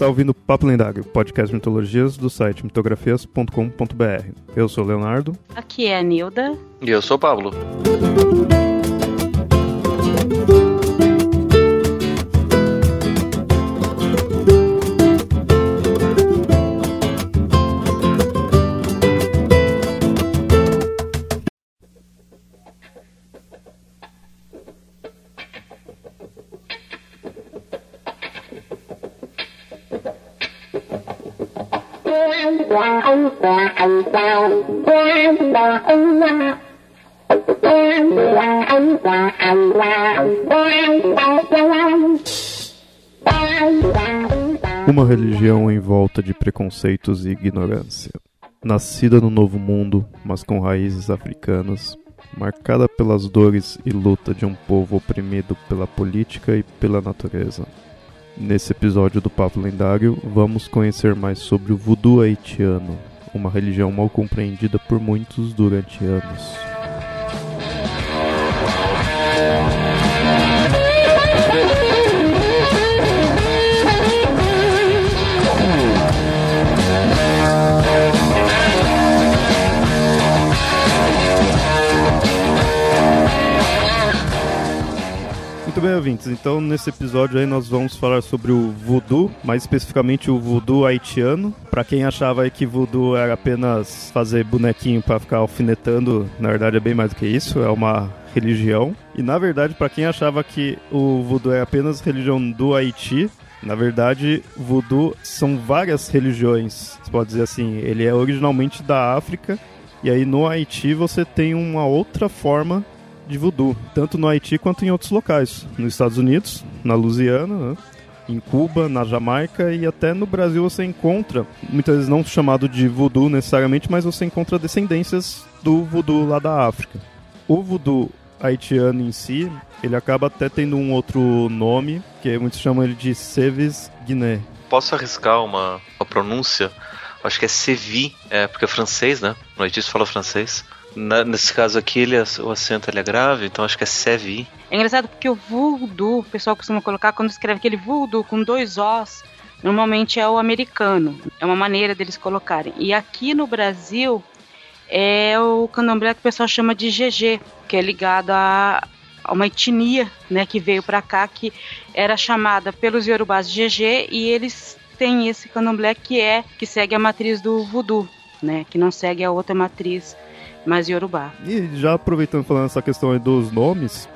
está ouvindo Papo Lendário, podcast de mitologias do site mitografias.com.br. Eu sou o Leonardo. Aqui é a Nilda. E eu sou o Pablo. Uma religião em volta de preconceitos e ignorância. Nascida no Novo Mundo, mas com raízes africanas, marcada pelas dores e luta de um povo oprimido pela política e pela natureza. Nesse episódio do Papo Lendário, vamos conhecer mais sobre o voodoo haitiano, uma religião mal compreendida por muitos durante anos. Muito bem, ouvintes. Então, nesse episódio aí, nós vamos falar sobre o voodoo, mais especificamente o voodoo haitiano. Para quem achava aí que voodoo era apenas fazer bonequinho para ficar alfinetando, na verdade é bem mais do que isso, é uma religião. E na verdade, para quem achava que o voodoo é apenas religião do Haiti, na verdade, voodoo são várias religiões, você pode dizer assim. Ele é originalmente da África, e aí no Haiti você tem uma outra forma de voodoo, tanto no Haiti quanto em outros locais, nos Estados Unidos, na Louisiana, né? em Cuba, na Jamaica e até no Brasil você encontra, muitas vezes não chamado de voodoo necessariamente, mas você encontra descendências do voodoo lá da África. O voodoo haitiano em si, ele acaba até tendo um outro nome, que muitos chamam ele de Seves Guiné. Posso arriscar uma, uma pronúncia? Acho que é Sevi, é, porque é francês, né? No Haiti se fala francês. Na, nesse caso aqui, ele, o acento ele é grave, então acho que é Sevi. É engraçado porque o voodoo, o pessoal costuma colocar quando escreve aquele voodoo com dois Os, normalmente é o americano. É uma maneira deles colocarem. E aqui no Brasil é o candomblé que o pessoal chama de GG, que é ligado a, a uma etnia né, que veio para cá, que era chamada pelos yorubás de GG, e eles têm esse candomblé que é que segue a matriz do voodoo, né, que não segue a outra matriz mais Yorubá. E já aproveitando falando essa questão dos nomes,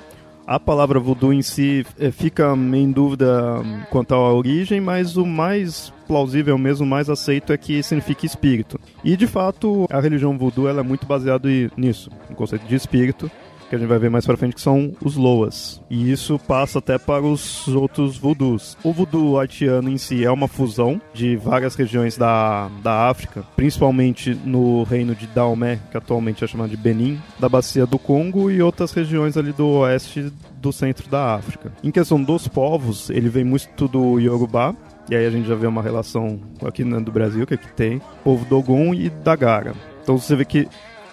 a palavra voodoo em si é, fica em dúvida quanto à origem, mas o mais plausível mesmo, mais aceito é que significa espírito. E de fato, a religião voodoo ela é muito baseada nisso, no conceito de espírito que a gente vai ver mais pra frente, que são os Loas. E isso passa até para os outros voodoos. O voodoo haitiano em si é uma fusão de várias regiões da, da África, principalmente no reino de Daomé, que atualmente é chamado de Benin, da bacia do Congo e outras regiões ali do oeste do centro da África. Em questão dos povos, ele vem muito do Yorubá, e aí a gente já vê uma relação aqui né, do Brasil, que aqui tem, povo Dogon e Dagara. Então você vê que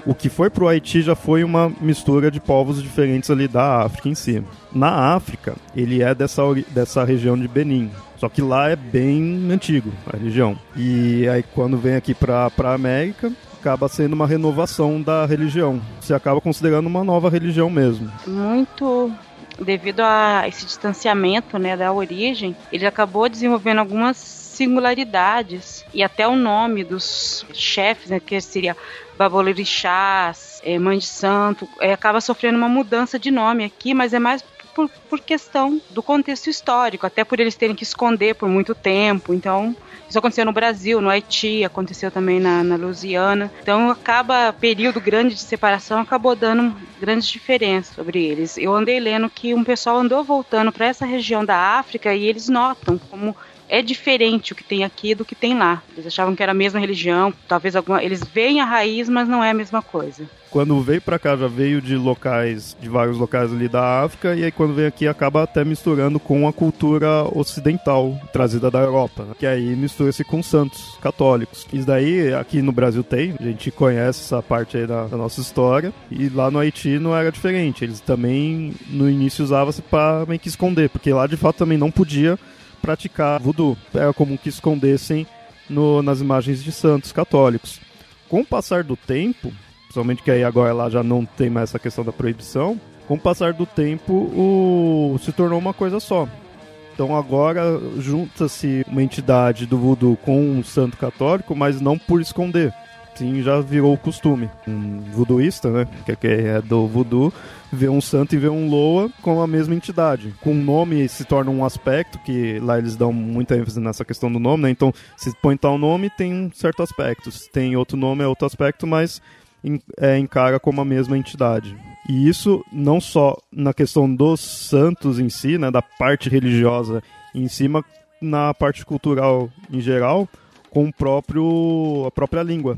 o que foi pro Haiti já foi uma mistura de povos diferentes ali da África em si. Na África, ele é dessa, dessa região de Benin. Só que lá é bem antigo a região. E aí quando vem aqui pra, pra América, acaba sendo uma renovação da religião. Você acaba considerando uma nova religião mesmo. Muito devido a esse distanciamento né, da origem, ele acabou desenvolvendo algumas singularidades e até o nome dos chefes, né, que seria Babolorixás, é, Mãe de Santo, é, acaba sofrendo uma mudança de nome aqui, mas é mais por, por, questão do contexto histórico, até por eles terem que esconder por muito tempo. Então, isso aconteceu no Brasil, no Haiti, aconteceu também na, na Louisiana. Então, acaba período grande de separação, acabou dando grandes diferenças sobre eles. Eu andei lendo que um pessoal andou voltando para essa região da África e eles notam como é diferente o que tem aqui do que tem lá. Eles achavam que era a mesma religião, talvez alguma. Eles veem a raiz, mas não é a mesma coisa. Quando veio para cá, já veio de locais, de vários locais ali da África, e aí quando vem aqui acaba até misturando com a cultura ocidental, trazida da Europa, né? que aí mistura-se com santos católicos. Isso daí aqui no Brasil tem, a gente conhece essa parte aí da, da nossa história, e lá no Haiti não era diferente. Eles também, no início, usavam-se para meio que esconder, porque lá de fato também não podia praticar voodoo. Era comum que escondessem no, nas imagens de santos católicos. Com o passar do tempo, principalmente que aí agora lá já não tem mais essa questão da proibição, com o passar do tempo o, se tornou uma coisa só. Então agora junta-se uma entidade do voodoo com um santo católico, mas não por esconder. Sim, já virou costume. Um voodooísta, né, que é do voodoo, vê um santo e vê um loa com a mesma entidade. Com o nome se torna um aspecto, que lá eles dão muita ênfase nessa questão do nome, né? Então, se põe tal nome, tem um certo aspecto. Se tem outro nome, é outro aspecto, mas é, encara como a mesma entidade. E isso não só na questão dos santos em si, né, da parte religiosa em cima, na parte cultural em geral, com o próprio, a própria língua.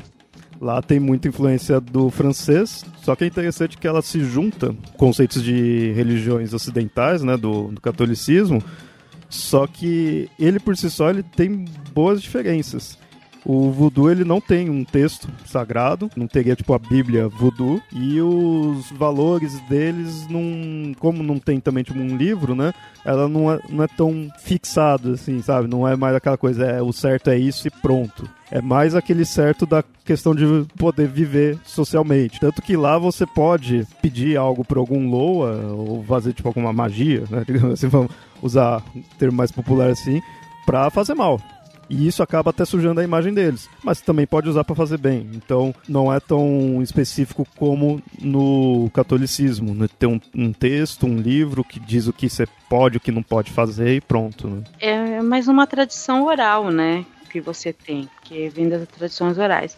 Lá tem muita influência do francês, só que é interessante que ela se junta conceitos de religiões ocidentais, né, do, do catolicismo, só que ele por si só ele tem boas diferenças. O voodoo ele não tem um texto sagrado, não teria tipo a Bíblia voodoo e os valores deles não, como não tem também tipo um livro, né? Ela não é, não é tão fixado assim, sabe? Não é mais aquela coisa, é o certo é isso e pronto. É mais aquele certo da questão de poder viver socialmente. Tanto que lá você pode pedir algo para algum Loa ou fazer tipo alguma magia, né? Digamos assim, vamos usar um termo mais popular assim, para fazer mal. E isso acaba até sujando a imagem deles. Mas também pode usar para fazer bem. Então não é tão específico como no catolicismo. Né? Tem um, um, texto, um livro que diz o que você pode, o que não pode fazer e pronto. Né? É mais uma tradição oral, né? Que você tem, que vem das tradições orais.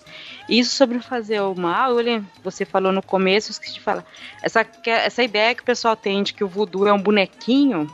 Isso sobre fazer o mal, lembro, você falou no começo, eu esqueci de falar. Essa, essa ideia que o pessoal tem de que o voodoo é um bonequinho,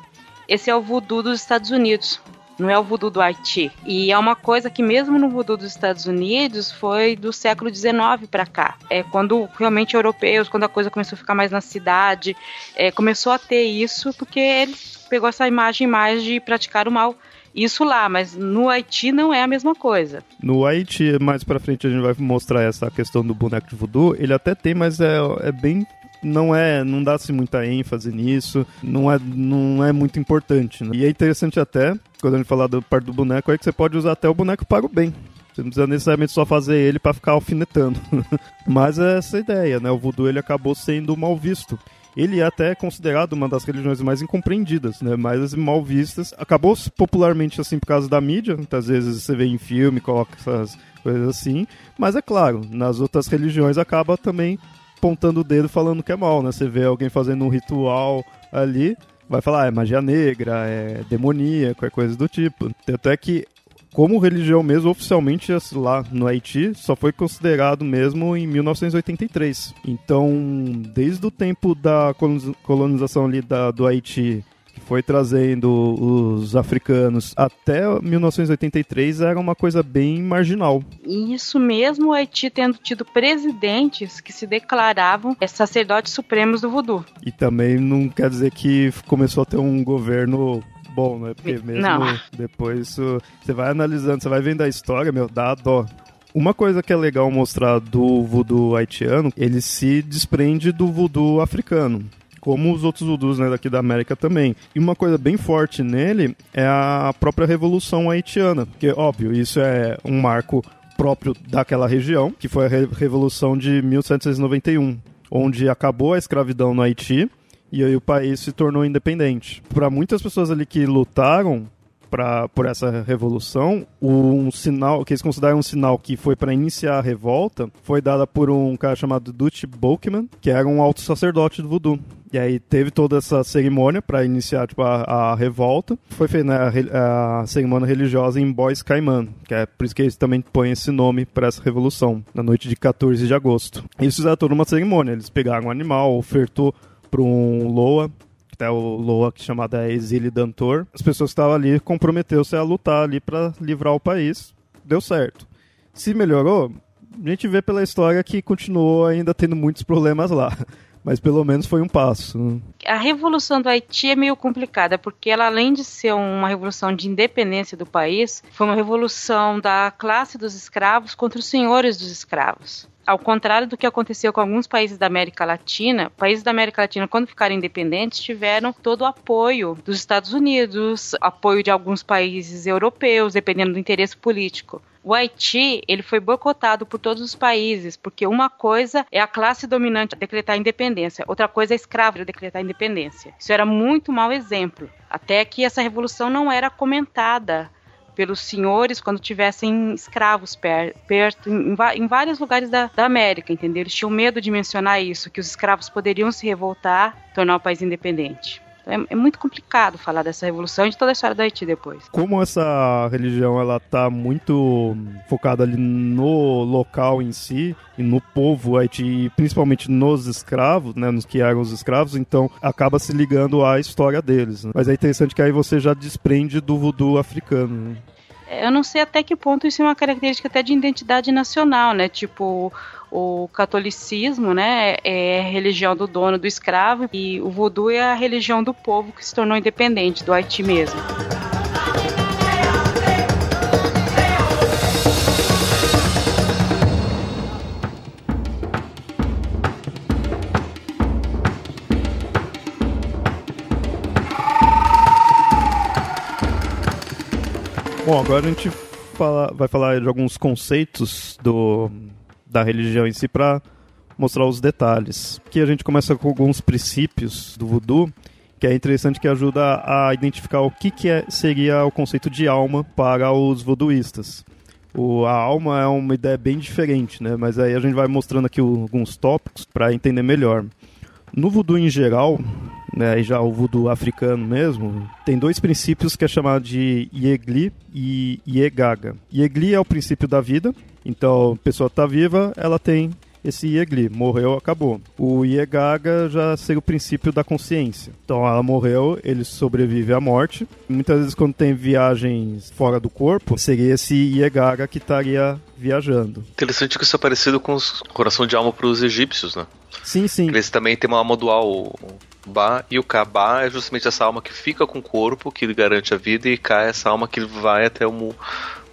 esse é o voodoo dos Estados Unidos não é o voodoo do Haiti. E é uma coisa que mesmo no voodoo dos Estados Unidos foi do século XIX para cá. É quando realmente europeus, quando a coisa começou a ficar mais na cidade, é, começou a ter isso porque ele pegou essa imagem mais de praticar o mal isso lá, mas no Haiti não é a mesma coisa. No Haiti, mais pra frente a gente vai mostrar essa questão do boneco de voodoo. Ele até tem, mas é, é bem não é, não dá-se muita ênfase nisso, não é, não é muito importante. Né? E é interessante até, quando gente falar do parte do boneco, é que você pode usar até o boneco para o bem. Você não precisa necessariamente só fazer ele para ficar alfinetando. Mas é essa ideia, né? O voodoo ele acabou sendo mal visto. Ele é até considerado uma das religiões mais incompreendidas, né? Mais mal vistas. Acabou popularmente assim por causa da mídia. Muitas vezes você vê em filme, coloca essas coisas assim. Mas é claro, nas outras religiões acaba também apontando o dedo falando que é mal, né? Você vê alguém fazendo um ritual ali, vai falar, ah, é magia negra, é demoníaco, é coisa do tipo. Tanto é que, como religião mesmo, oficialmente lá no Haiti, só foi considerado mesmo em 1983. Então, desde o tempo da colonização ali da, do Haiti foi trazendo os africanos até 1983 era uma coisa bem marginal. Isso mesmo, o Haiti tendo tido presidentes que se declaravam sacerdotes supremos do voodoo. E também não quer dizer que começou a ter um governo bom, né? Porque mesmo não. depois você vai analisando, você vai vendo a história, meu, dá dó. Uma coisa que é legal mostrar do voodoo haitiano, ele se desprende do voodoo africano como os outros voodoos né, daqui da América também. E uma coisa bem forte nele é a própria Revolução Haitiana, que, óbvio, isso é um marco próprio daquela região, que foi a Revolução de 1791, onde acabou a escravidão no Haiti e aí o país se tornou independente. Para muitas pessoas ali que lutaram pra, por essa revolução, um sinal que eles consideram um sinal que foi para iniciar a revolta foi dada por um cara chamado Dutch Bolkman, que era um alto sacerdote do voodoo. E aí teve toda essa cerimônia para iniciar tipo, a, a, revolta. Foi feita né, a, a, cerimônia religiosa em Bois Caimã, que é por isso que eles também põem esse nome para essa revolução, na noite de 14 de agosto. Eles fizeram toda uma cerimônia, eles pegaram um animal, ofertou para um Loa, até o Loa, que chamada Exílio Dantor. As pessoas que estavam ali comprometeu-se a lutar ali para livrar o país. Deu certo. Se melhorou, a gente vê pela história que continuou ainda tendo muitos problemas lá. Mas pelo menos foi um passo. A revolução do Haiti é meio complicada, porque ela, além de ser uma revolução de independência do país, foi uma revolução da classe dos escravos contra os senhores dos escravos. Ao contrário do que aconteceu com alguns países da América Latina, países da América Latina, quando ficaram independentes, tiveram todo o apoio dos Estados Unidos, apoio de alguns países europeus, dependendo do interesse político. O Haiti, ele foi boicotado por todos os países, porque uma coisa é a classe dominante decretar independência, outra coisa é a escrava decretar independência. Isso era muito mau exemplo, até que essa revolução não era comentada pelos senhores quando tivessem escravos per, perto, em, em, vários lugares da, da, América, entendeu? Eles tinham medo de mencionar isso, que os escravos poderiam se revoltar, tornar o país independente. É, é, muito complicado falar dessa revolução e de toda a história do Haiti depois. Como essa religião ela tá muito focada ali no local em si e no povo Haiti, principalmente nos escravos, né, nos que eram os escravos, então acaba se ligando à história deles. Né? Mas é interessante que aí você já desprende do voodoo africano. Né? eu não sei até que ponto isso é uma característica até de identidade nacional, né? Tipo, o catolicismo, né, é a religião do dono do escravo e o voodoo é a religião do povo que se tornou independente do Haiti mesmo. Bom, agora a gente fala, vai falar de alguns conceitos do, da religião em si para mostrar os detalhes. Aqui a gente começa com alguns princípios do voodoo, que é interessante que ajuda a identificar o que, que é, seria o conceito de alma para os voodooistas. O, a alma é uma ideia bem diferente, né? mas aí a gente vai mostrando aqui alguns tópicos para entender melhor. No voodoo em geral, né, já o voodoo africano mesmo, tem dois princípios que é chamado de Yegli e Yegaga. Yegli é o princípio da vida, então a pessoa está viva, ela tem esse Yegli, morreu, acabou. O Yegaga já seria o princípio da consciência. Então ela morreu, ele sobrevive à morte. Muitas vezes quando tem viagens fora do corpo, seria esse Yegaga que estaria viajando. Interessante que isso é parecido com o coração de alma para os egípcios, né? Sim, sim. Eles também têm uma alma dual, Ba e o Ba é justamente essa alma que fica com o corpo, que garante a vida, e Ka é essa alma que vai até o,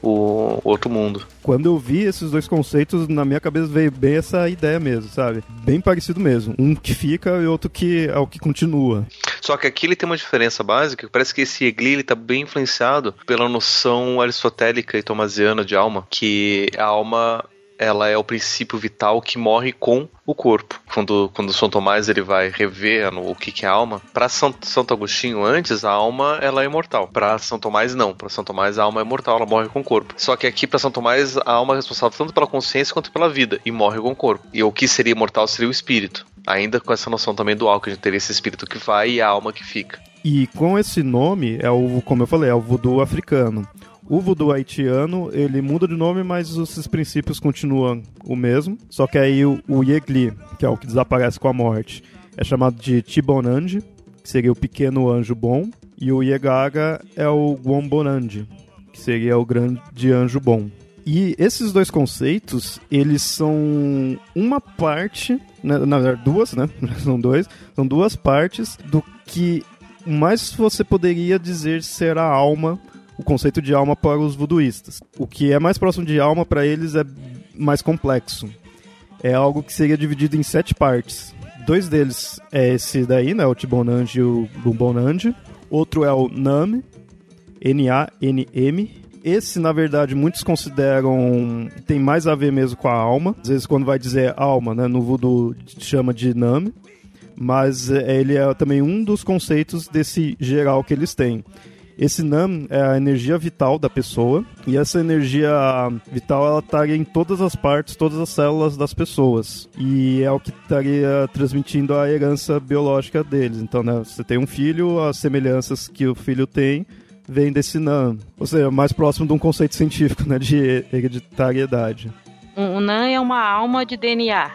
o outro mundo. Quando eu vi esses dois conceitos, na minha cabeça veio bem essa ideia mesmo, sabe? Bem parecido mesmo. Um que fica e outro que é o que continua. Só que aqui ele tem uma diferença básica, que parece que esse Egli ele tá bem influenciado pela noção aristotélica e tomasiana de alma, que a alma ela é o princípio vital que morre com o corpo. Quando, quando São Tomás ele vai rever no, o que, que é alma, para São, Santo Agostinho antes a alma ela é imortal. Para São Tomás não. Para São Tomás a alma é mortal, ela morre com o corpo. Só que aqui para São Tomás a alma é responsável tanto pela consciência quanto pela vida e morre com o corpo. E o que seria imortal seria o espírito. Ainda com essa noção também que a gente teria esse espírito que vai e a alma que fica. E com esse nome é o, como eu falei, é o voodoo africano. O voodoo haitiano, ele muda de nome, mas os princípios continuam o mesmo. Só que aí o, o Yegli, que é o que desaparece com a morte, é chamado de Tibonandi, que seria o pequeno anjo bom. E o Yegaga é o Guambonandi, que seria o grande anjo bom. E esses dois conceitos, eles são uma parte, né, na verdade duas, né? São dois, são duas partes do que mais você poderia dizer ser a alma o conceito de alma para os voodooistas. O que é mais próximo de alma para eles é mais complexo. É algo que seria dividido em sete partes. Dois deles é esse daí, né, o Tibonange e o Bumbonange. Outro é o Nam, N-A-N-M. Esse, na verdade, muitos consideram tem mais a ver mesmo com a alma. Às vezes, quando vai dizer alma, né, no voodoo chama de Nam. Mas é, ele é também um dos conceitos desse geral que eles têm. Esse NAM é a energia vital da pessoa e essa energia vital ela estaria em todas as partes, todas as células das pessoas e é o que estaria transmitindo a herança biológica deles. Então, né, você tem um filho, as semelhanças que o filho tem vem desse NAM, ou seja, mais próximo de um conceito científico, né, de hereditariedade. O NAM é uma alma de DNA.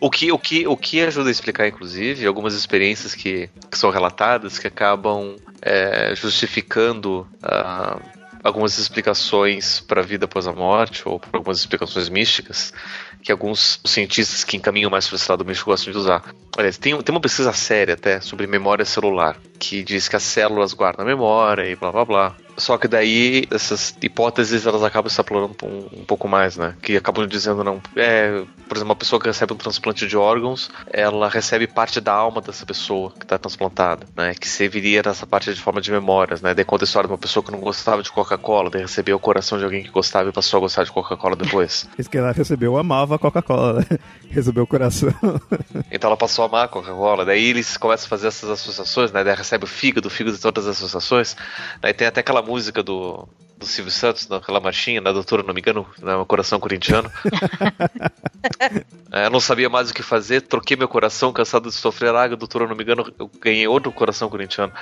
O que, o, que, o que ajuda a explicar, inclusive, algumas experiências que, que são relatadas que acabam é, justificando uh, algumas explicações para a vida após a morte ou algumas explicações místicas que alguns cientistas que encaminham mais para esse lado místico gostam de usar. Aliás, tem, tem uma pesquisa séria até sobre memória celular que diz que as células guardam a memória e blá blá blá. Só que daí essas hipóteses elas acabam se explorando um, um, pouco mais, né? Que acabam dizendo não, é, por exemplo, uma pessoa que recebe um transplante de órgãos, ela recebe parte da alma dessa pessoa que está transplantada, né? Que serviria nessa parte de forma de memórias, né? Daí conta a história de uma pessoa que não gostava de Coca-Cola, daí recebeu o coração de alguém que gostava e passou a gostar de Coca-Cola depois. Isso que ela recebeu amava a Coca-Cola, né? recebeu o coração. então ela passou a amar a Coca-Cola, daí eles começam a fazer essas associações, né? Daí recebe o fígado, o fígado de todas as associações. Daí tem até aquela música do, do Silvio Santos, naquela marchinha, na doutora, não me engano, no né, coração corintiano. é, não sabia mais o que fazer, troquei meu coração, cansado de sofrer água, doutora, não me engano, eu ganhei outro coração corintiano.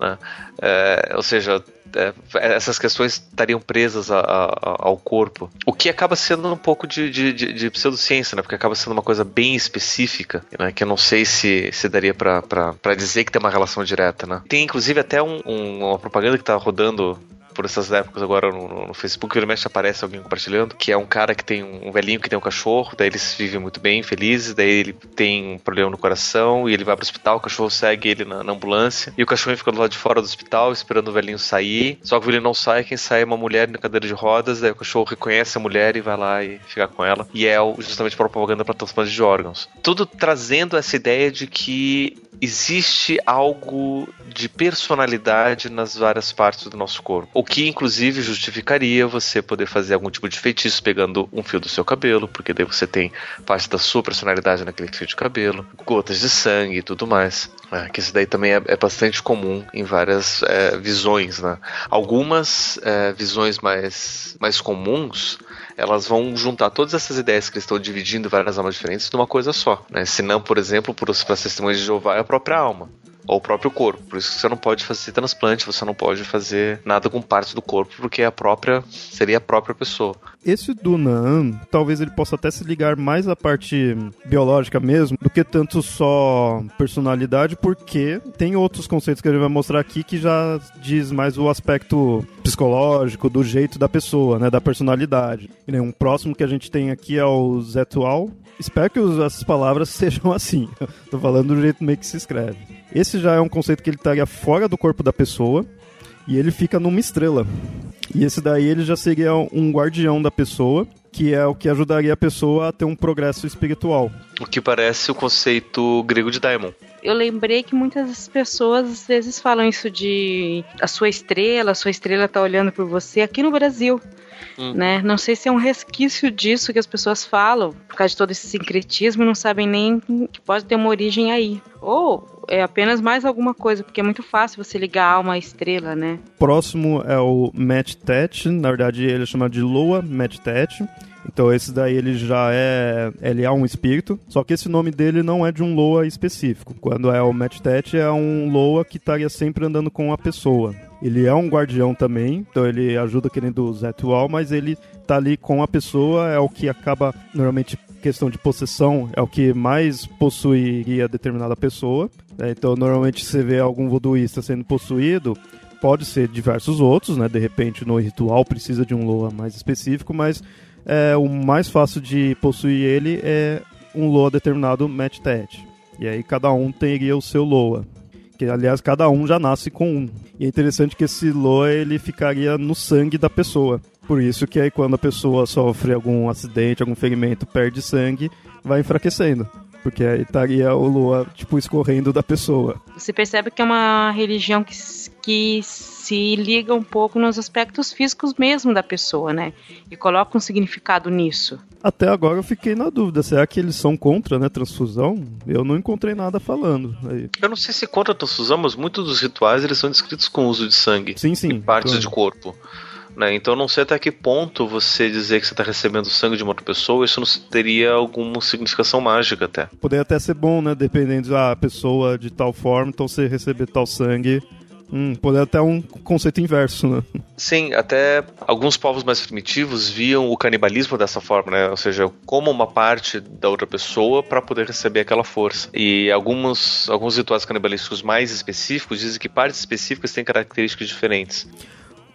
Né? É, ou seja, é, essas questões estariam presas a, a, ao corpo. O que acaba sendo um pouco de, de, de, de, pseudociência, né? Porque acaba sendo uma coisa bem específica, né? Que eu não sei se, se daria para dizer que tem uma relação direta, né? Tem inclusive até um, um, uma propaganda que está rodando por essas épocas agora no, no Facebook, ele mexe aparece alguém compartilhando, que é um cara que tem um, um velhinho que tem um cachorro, daí eles vivem muito bem, felizes, daí ele tem um problema no coração e ele vai pro hospital, o cachorro segue ele na, na ambulância e o cachorro fica do lado de fora do hospital esperando o velhinho sair, só que o velhinho não sai, quem sai é uma mulher na cadeira de rodas, daí o cachorro reconhece a mulher e vai lá e fica com ela, e é justamente propaganda para transplante de órgãos. Tudo trazendo essa ideia de que existe algo de personalidade nas várias partes do nosso corpo. Que inclusive justificaria você poder fazer algum tipo de feitiço pegando um fio do seu cabelo, porque daí você tem parte da sua personalidade naquele fio de cabelo, gotas de sangue e tudo mais. É, que isso daí também é, é bastante comum em várias é, visões, né? Algumas é, visões mais, mais comuns elas vão juntar todas essas ideias que eles estão dividindo várias almas diferentes numa coisa só. Né? Se não, por exemplo, para as testemunhas de Jeová é a própria alma ou o próprio corpo. Por isso que você não pode fazer transplante, você não pode fazer nada com parte do corpo, porque a própria seria a própria pessoa. Esse do Naan, talvez ele possa até se ligar mais à parte biológica mesmo, do que tanto só personalidade, porque tem outros conceitos que a gente vai mostrar aqui que já diz mais o aspecto psicológico, do jeito da pessoa, né, da personalidade. E um próximo que a gente tem aqui é o Zetual. Espero que essas palavras sejam assim. Tô falando do jeito meio que se escreve. Esse já é um conceito que ele estaria fora do corpo da pessoa e ele fica numa estrela. E esse daí ele já seria um guardião da pessoa, que é o que ajudaria a pessoa a ter um progresso espiritual. O que parece o conceito grego de daimon. Eu lembrei que muitas pessoas às vezes falam isso de a sua estrela, a sua estrela tá olhando por você aqui no Brasil. Hum. Né? Não sei se é um resquício disso que as pessoas falam, por causa de todo esse sincretismo, não sabem nem que pode ter uma origem aí. Ou é apenas mais alguma coisa, porque é muito fácil você ligar a alma à estrela, né? Próximo é o Match Tet, na verdade ele é chamado de Lua Match Tet. Então esse daí ele já é, ele é um espírito, só que esse nome dele não é de um Loa específico. Quando é o Match Tet é um Loa que estaria sempre andando com a pessoa. Ele é um guardião também, então ele ajuda querendo Zé Zetual, mas ele tá ali com a pessoa, é o que acaba normalmente questão de possessão é o que mais possuiria determinada pessoa. Né? Então, normalmente você vê algum voduísta sendo possuído, pode ser diversos outros, né? De repente, no ritual precisa de um Loa mais específico, mas é, o mais fácil de possuir ele é um Loa determinado match. E aí cada um teria o seu Loa. Que, aliás, cada um já nasce com um. E é interessante que esse Loa ele ficaria no sangue da pessoa. Por isso que aí quando a pessoa sofre algum acidente, algum ferimento, perde sangue, vai enfraquecendo. Porque aí estaria o Lua, tipo, escorrendo da pessoa. Você percebe que é uma religião que, que se liga um pouco nos aspectos físicos mesmo da pessoa, né? E coloca um significado nisso. Até agora eu fiquei na dúvida, será que eles são contra, né, transfusão? Eu não encontrei nada falando. Aí. Eu não sei se contra a transfusão, mas muitos dos rituais eles são descritos com uso de sangue. Sim, sim. Em partes claro. de corpo. Né? Então não sei até que ponto você dizer que você está recebendo sangue de uma outra pessoa, isso não teria alguma significação mágica até. Poderia até ser bom, né? Dependendo da pessoa de tal forma, então você receber tal sangue. Hum, poderia até um conceito inverso, né? Sim, até alguns povos mais primitivos viam o canibalismo dessa forma, né? Ou seja, como uma parte da outra pessoa para poder receber aquela força. E alguns, alguns rituais canibalísticos mais específicos dizem que partes específicas têm características diferentes.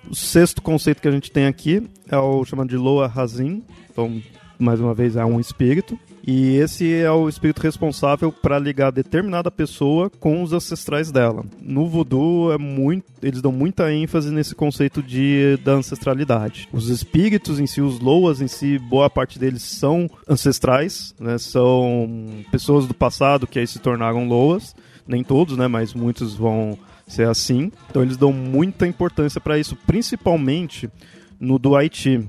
O sexto conceito que a gente tem aqui é o chamado de Loa Hazin. Então, mais uma vez, é um espírito. E esse é o espírito responsável para ligar determinada pessoa com os ancestrais dela. No voodoo é muito, eles dão muita ênfase nesse conceito de da ancestralidade. Os espíritos em si, os loas em si, boa parte deles são ancestrais, né? São pessoas do passado que aí se tornaram loas. Nem todos, né? Mas muitos vão ser assim. Então eles dão muita importância para isso, principalmente no do Haiti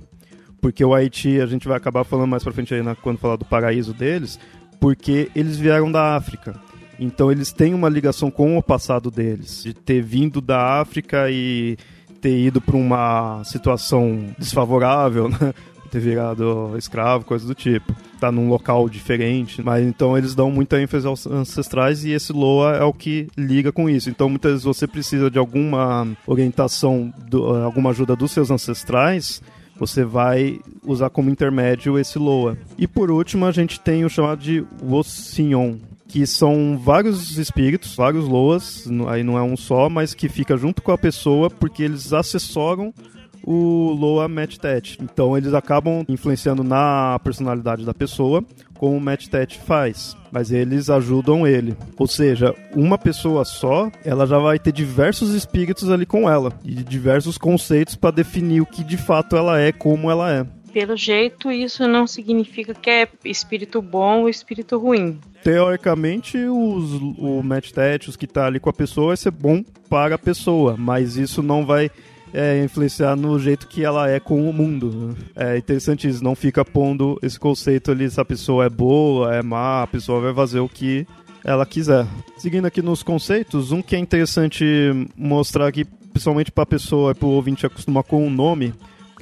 porque o Haiti, a gente vai acabar falando mais pra frente aí na, quando falar do paraíso deles, porque eles vieram da África. Então eles têm uma ligação com o passado deles, de ter vindo da África e ter ido para uma situação desfavorável, né? ter virado escravo, coisa do tipo. Tá num local diferente, mas então eles dão muita ênfase aos ancestrais e esse Loa é o que liga com isso. Então muitas vezes você precisa de alguma orientação, do, alguma ajuda dos seus ancestrais, você vai usar como intermédio esse Loa. E por último, a gente tem o chamado de Wosinyon, que são vários espíritos, vários Loas, aí não é um só, mas que fica junto com a pessoa porque eles assessoram o Loa Match Tet. Então eles acabam influenciando na personalidade da pessoa, como o Match Tet faz. Mas eles ajudam ele. Ou seja, uma pessoa só, ela já vai ter diversos espíritos ali com ela. E diversos conceitos para definir o que de fato ela é, como ela é. Pelo jeito, isso não significa que é espírito bom ou espírito ruim. Teoricamente, os, o match os que tá ali com a pessoa, vai ser bom para a pessoa, mas isso não vai é, influenciar no jeito que ela é com o mundo. É interessante isso, não fica pondo esse conceito ali se a pessoa é boa, é má, a pessoa vai fazer o que ela quiser. Seguindo aqui nos conceitos, um que é interessante mostrar aqui, principalmente para a pessoa e para o ouvinte acostumar com o nome,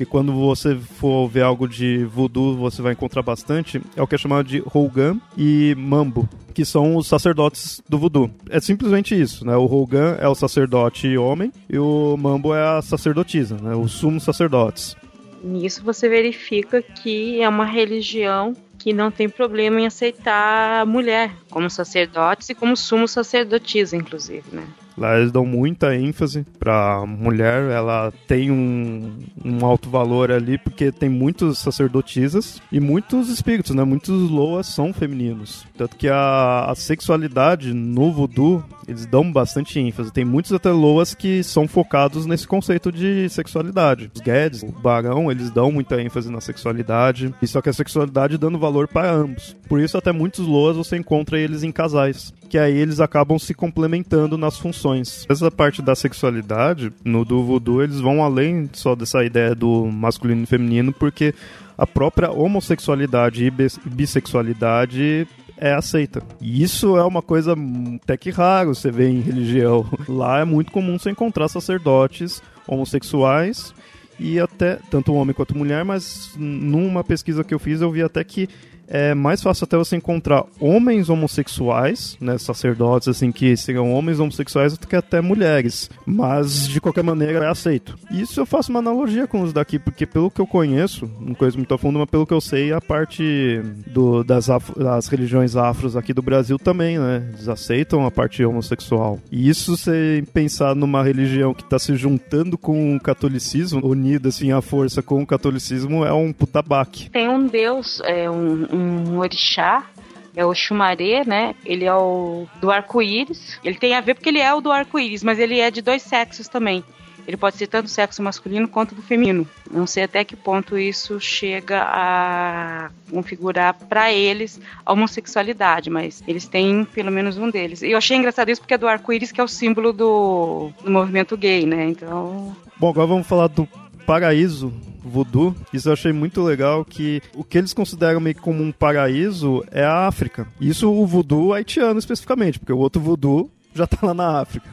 porque quando você for ver algo de voodoo, você vai encontrar bastante, é o que é chamado de Hogan e Mambo, que são os sacerdotes do voodoo. É simplesmente isso, né? O Hogan é o sacerdote homem e o Mambo é a sacerdotisa, né? Os sumos sacerdotes. Nisso você verifica que é uma religião que não tem problema em aceitar a mulher como sacerdotes e como sumo sacerdotisa, inclusive, né? Lá eles dão muita ênfase para mulher, ela tem um, um alto valor ali, porque tem muitos sacerdotisas e muitos espíritos, né? Muitos loas são femininos. Tanto que a, a sexualidade no voodoo, eles dão bastante ênfase. Tem muitos até loas que são focados nesse conceito de sexualidade. Os Guedes, o Barão, eles dão muita ênfase na sexualidade, e só que a sexualidade dando valor para ambos. Por isso até muitos loas você encontra eles em casais, que aí eles acabam se complementando nas funções. Essa parte da sexualidade, no do voodoo, eles vão além só dessa ideia do masculino e feminino, porque a própria homossexualidade e bissexualidade é aceita. E isso é uma coisa até que raro você vê em religião. Lá é muito comum você encontrar sacerdotes homossexuais e até tanto homem quanto mulher, mas numa pesquisa que eu fiz eu vi até que é mais fácil até você encontrar homens homossexuais, né, sacerdotes assim que seriam homens homossexuais do que até mulheres, mas de qualquer maneira é aceito. Isso eu faço uma analogia com os daqui, porque pelo que eu conheço, não conheço muito a fundo, mas pelo que eu sei, a parte do, das, afro, das religiões afros aqui do Brasil também, né, eles aceitam a parte homossexual. E isso você pensar numa religião que está se juntando com o catolicismo, unida assim à força com o catolicismo, é um putabaque. Tem um deus, é um, um orixá, é o Xumaré, né? Ele é o do arco-íris. Ele tem a ver porque ele é o do arco-íris, mas ele é de dois sexos também. Ele pode ser tanto sexo masculino quanto do feminino. Não sei até que ponto isso chega a configurar para eles a homossexualidade, mas eles têm pelo menos um deles. E eu achei engraçado isso porque é do arco-íris que é o símbolo do, do movimento gay, né? Então. Bom, agora vamos falar do paraíso voodoo. Isso eu achei muito legal que o que eles consideram meio como um paraíso é a África. Isso o voodoo haitiano especificamente, porque o outro voodoo já tá lá na África.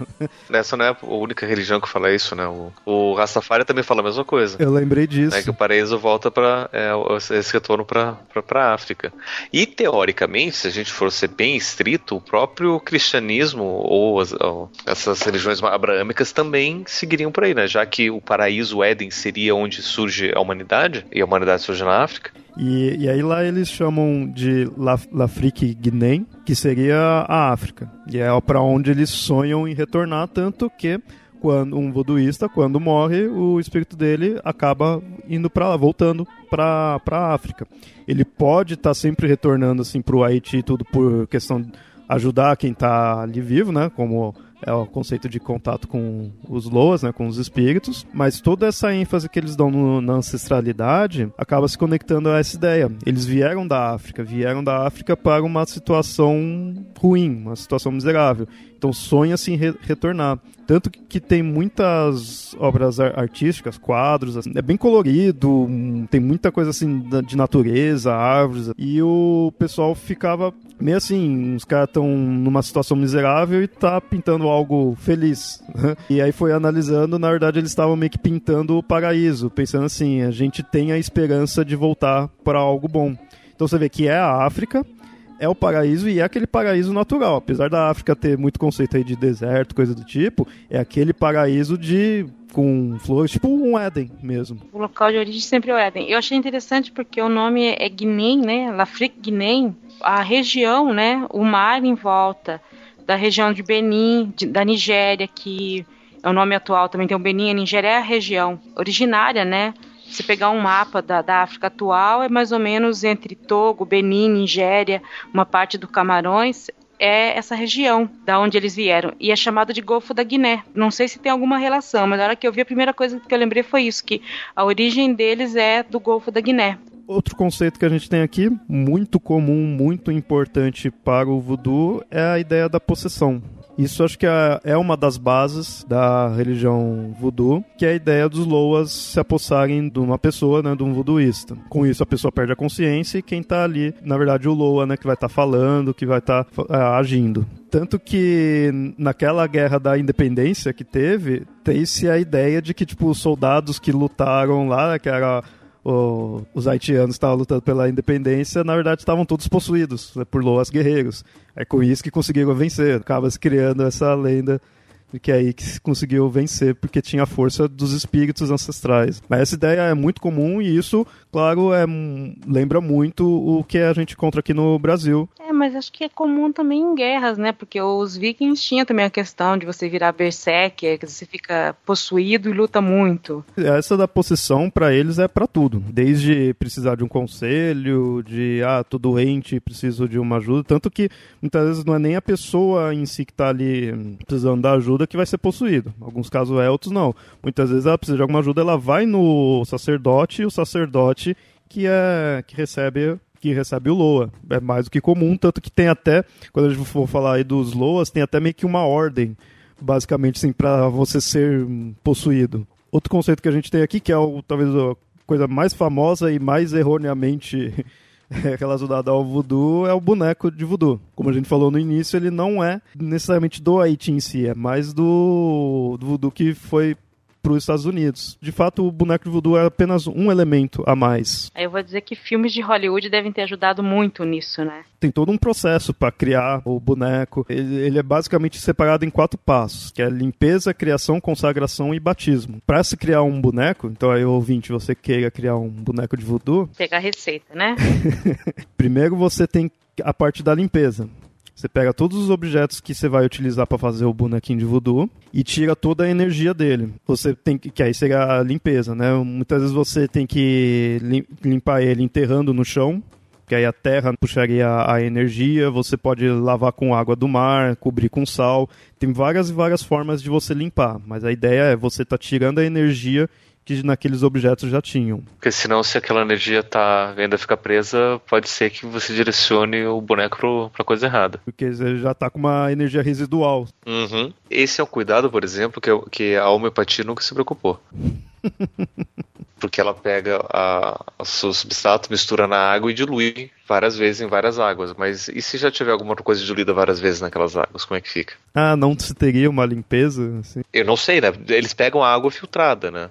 Essa não é a única religião que fala isso, né? O, o Rastafari também fala a mesma coisa. Eu lembrei disso. É que o paraíso volta para é, esse retorno para a África. E teoricamente, se a gente for ser bem estrito, o próprio cristianismo ou, as, ou essas religiões abraâmicas também seguiriam por aí, né? Já que o paraíso o Éden seria onde surge a humanidade e a humanidade surge na África. E, e aí lá eles chamam de Lafrique Guiné, que seria a África. E é para onde eles sonham em retornar, tanto que quando um voduísta, quando morre, o espírito dele acaba indo para lá, voltando para a África. Ele pode estar tá sempre retornando assim para o Haiti tudo por questão de ajudar quem está ali vivo, né? Como é o conceito de contato com os loas, né, com os espíritos, mas toda essa ênfase que eles dão no, na ancestralidade acaba se conectando a essa ideia. Eles vieram da África, vieram da África para uma situação ruim, uma situação miserável. Então sonha-se em re retornar. Tanto que tem muitas obras artísticas, quadros, assim, é bem colorido, tem muita coisa assim de natureza, árvores. E o pessoal ficava meio assim, os caras estão numa situação miserável e tá pintando algo feliz. E aí foi analisando, na verdade eles estavam meio que pintando o paraíso, pensando assim, a gente tem a esperança de voltar para algo bom. Então você vê que é a África, é o paraíso e é aquele paraíso natural. Apesar da África ter muito conceito aí de deserto, coisa do tipo, é aquele paraíso de com flores, tipo um Éden mesmo. O local de origem sempre é o Éden. Eu achei interessante porque o nome é Guiné, né? L'Afrique Guiné. A região, né? O mar em volta da região de Benin, de, da Nigéria, que é o nome atual também tem o Benin, a Nigéria é a região originária, né? Se pegar um mapa da, da, África atual, é mais ou menos entre Togo, Benin, Nigéria, uma parte do Camarões, é essa região da onde eles vieram. E é chamado de Golfo da Guiné. Não sei se tem alguma relação, mas na hora que eu vi a primeira coisa que eu lembrei foi isso, que a origem deles é do Golfo da Guiné. Outro conceito que a gente tem aqui, muito comum, muito importante para o voodoo, é a ideia da possessão. Isso acho que é, é uma das bases da religião voodoo, que é a ideia dos loas se apossarem de uma pessoa, né, de um voodooista. Com isso a pessoa perde a consciência e quem está ali, na verdade o loa, né, que vai estar tá falando, que vai estar tá, é, agindo. Tanto que naquela guerra da independência que teve, tem-se a ideia de que, tipo, os soldados que lutaram lá, que era os haitianos estavam lutando pela independência, na verdade estavam todos possuídos né, por loas guerreiros. É com isso que conseguiram vencer. Acaba se criando essa lenda que é aí que conseguiu vencer, porque tinha a força dos espíritos ancestrais. Mas essa ideia é muito comum e isso, claro, é, lembra muito o que a gente encontra aqui no Brasil. É, mas acho que é comum também em guerras, né? Porque os vikings tinham também a questão de você virar berserker, que você fica possuído e luta muito. Essa da possessão, para eles, é para tudo. Desde precisar de um conselho, de, ah, tô doente, preciso de uma ajuda. Tanto que, muitas vezes, não é nem a pessoa em si que tá ali precisando da ajuda, ajuda que vai ser possuído. Alguns casos é, outros não. Muitas vezes ela precisa de alguma ajuda, ela vai no sacerdote e o sacerdote que é que recebe que recebe o Loa. É mais do que comum, tanto que tem até, quando a gente for falar aí dos Loas, tem até meio que uma ordem, basicamente, assim, para você ser possuído. Outro conceito que a gente tem aqui, que é o, talvez a coisa mais famosa e mais erroneamente é, relacionado ao voodoo é o boneco de voodoo. Como a gente falou no início, ele não é necessariamente do Haiti em si, é mais do, do voodoo que foi para os Estados Unidos. De fato, o boneco de voodoo é apenas um elemento a mais. Eu vou dizer que filmes de Hollywood devem ter ajudado muito nisso, né? Tem todo um processo para criar o boneco. Ele, ele, é basicamente separado em quatro passos, que é limpeza, criação, consagração e batismo. Para se criar um boneco, então aí ouvinte, você queira criar um boneco de voodoo, pegar a receita, né? Primeiro você tem a parte da limpeza. Você pega todos os objetos que você vai utilizar para fazer o bonequinho de voodoo e tira toda a energia dele. Você tem que, que aí seria a limpeza, né? Muitas vezes você tem que limpar ele enterrando no chão, que aí a terra puxaria a energia, você pode lavar com água do mar, cobrir com sal. Tem várias e várias formas de você limpar, mas a ideia é você tá tirando a energia que naqueles objetos já tinham. Porque senão, se aquela energia tá ainda fica presa, pode ser que você direcione o boneco para coisa errada. Porque já tá com uma energia residual. Uhum. Esse é o cuidado, por exemplo, que, que a homeopatia nunca se preocupou. Porque ela pega a, o seu substrato, mistura na água e dilui várias vezes em várias águas. Mas e se já tiver alguma coisa diluída várias vezes naquelas águas, como é que fica? Ah, não se teria uma limpeza? Assim? Eu não sei, né? Eles pegam a água filtrada, né?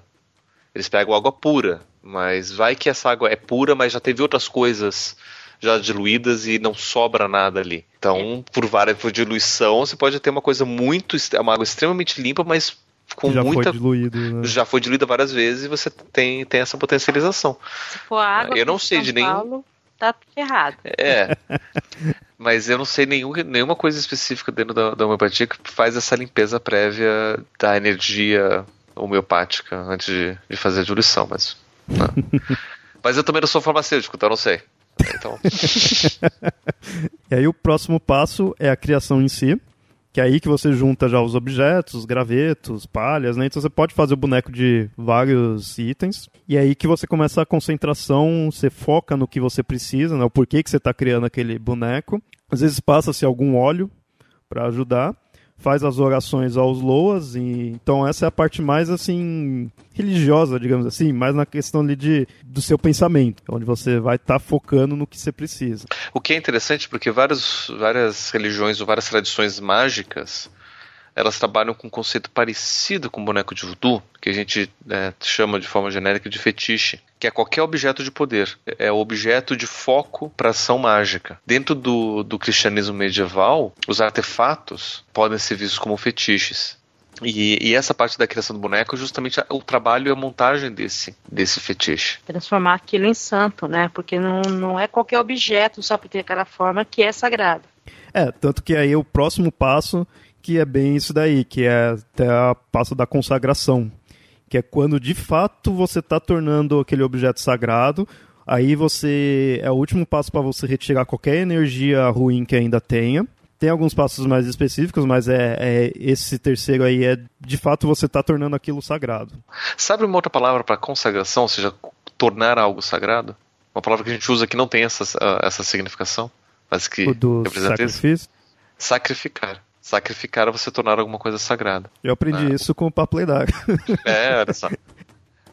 Eles pegam água pura, mas vai que essa água é pura, mas já teve outras coisas já diluídas e não sobra nada ali. Então, por várias por diluição, você pode ter uma coisa muito, uma água extremamente limpa, mas com já muita foi diluído, né? já foi diluída várias vezes e você tem, tem essa potencialização. Se for água, eu não sei São de nenhum Paulo, tá ferrado. É. Mas eu não sei nenhum, nenhuma coisa específica dentro da, da homeopatia que faz essa limpeza prévia da energia homeopática antes de, de fazer a diluição, mas. mas eu também não sou farmacêutico, então eu não sei. Então... e aí o próximo passo é a criação em si, que é aí que você junta já os objetos, gravetos, palhas, né? Então você pode fazer o boneco de vários itens. E é aí que você começa a concentração, você foca no que você precisa, né? O porquê que você está criando aquele boneco. Às vezes passa-se algum óleo para ajudar faz as orações aos loas, e então essa é a parte mais assim religiosa, digamos assim, mais na questão ali de, do seu pensamento, onde você vai estar tá focando no que você precisa. O que é interessante porque várias, várias religiões ou várias tradições mágicas elas trabalham com um conceito parecido com o boneco de voodoo, que a gente é, chama de forma genérica de fetiche, que é qualquer objeto de poder. É o objeto de foco para ação mágica. Dentro do, do cristianismo medieval, os artefatos podem ser vistos como fetiches. E, e, essa parte da criação do boneco é justamente o trabalho e a montagem desse, desse fetiche. Transformar aquilo em santo, né? Porque não, não é qualquer objeto só por ter aquela forma que é sagrado. É, tanto que aí o próximo passo que é bem isso daí, que é até a passo da consagração, que é quando de fato você está tornando aquele objeto sagrado, aí você é o último passo para você retirar qualquer energia ruim que ainda tenha. Tem alguns passos mais específicos, mas é, é esse terceiro aí é de fato você está tornando aquilo sagrado. Sabe uma outra palavra para consagração, ou seja, tornar algo sagrado? Uma palavra que a gente usa que não tem essa, essa significação, mas que o do sacrifício? Sacrificar sacrificar é você tornar alguma coisa sagrada. Eu aprendi é. isso com o Papo Ledário. É, olha só.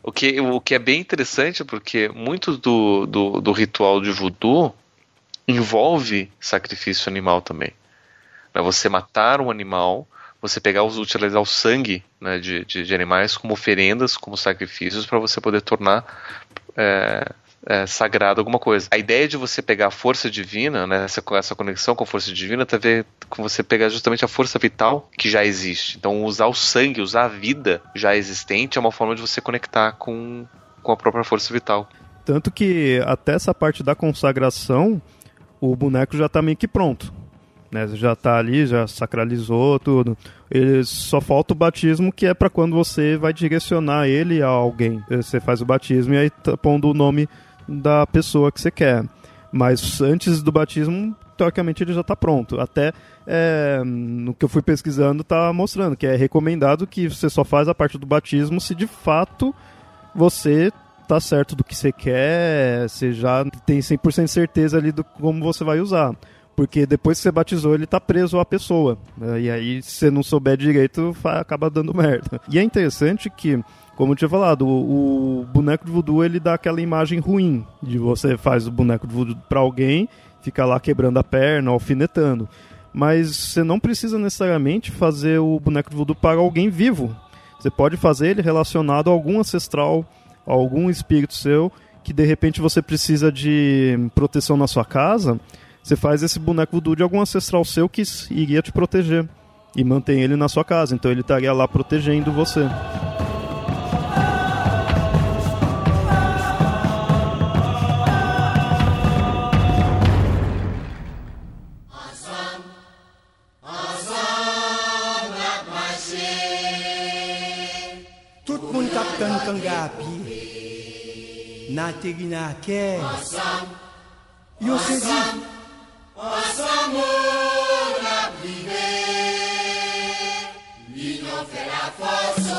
O que, o que é bem interessante porque muito do, do, do ritual de voodoo envolve sacrifício animal também. Né? Você matar um animal, você pegar, utilizar o sangue né, de, de, de animais como oferendas, como sacrifícios, para você poder tornar é, é, sagrado alguma coisa. A ideia de você pegar a força divina, né, essa, essa conexão com a força divina, tem a ver com você pegar justamente a força vital que já existe. Então, usar o sangue, usar a vida já existente é uma forma de você conectar com, com a própria força vital. Tanto que até essa parte da consagração, o boneco já está meio que pronto. Né? Já está ali, já sacralizou tudo. Ele só falta o batismo, que é para quando você vai direcionar ele a alguém. Você faz o batismo e aí tá pondo o nome da pessoa que você quer. Mas antes do batismo, teoricamente ele já está pronto. Até é, no que eu fui pesquisando está mostrando que é recomendado que você só faz a parte do batismo se de fato você tá certo do que você quer, você já tem 100% certeza ali do como você vai usar. Porque depois que você batizou, ele tá preso à pessoa. Né? E aí, se você não souber direito, acaba dando merda. E é interessante que como eu tinha falado, o, o, boneco de voodoo ele dá aquela imagem ruim de você faz o boneco de voodoo para alguém, fica lá quebrando a perna, alfinetando. Mas você não precisa necessariamente fazer o boneco de voodoo para alguém vivo. Você pode fazer ele relacionado a algum ancestral, a algum espírito seu que de repente você precisa de proteção na sua casa. Você faz esse boneco voodoo de algum ancestral seu que iria te proteger e mantém ele na sua casa. Então ele estaria lá protegendo você. Na tegi na ke yo se di ensemble la privé l'union fait la force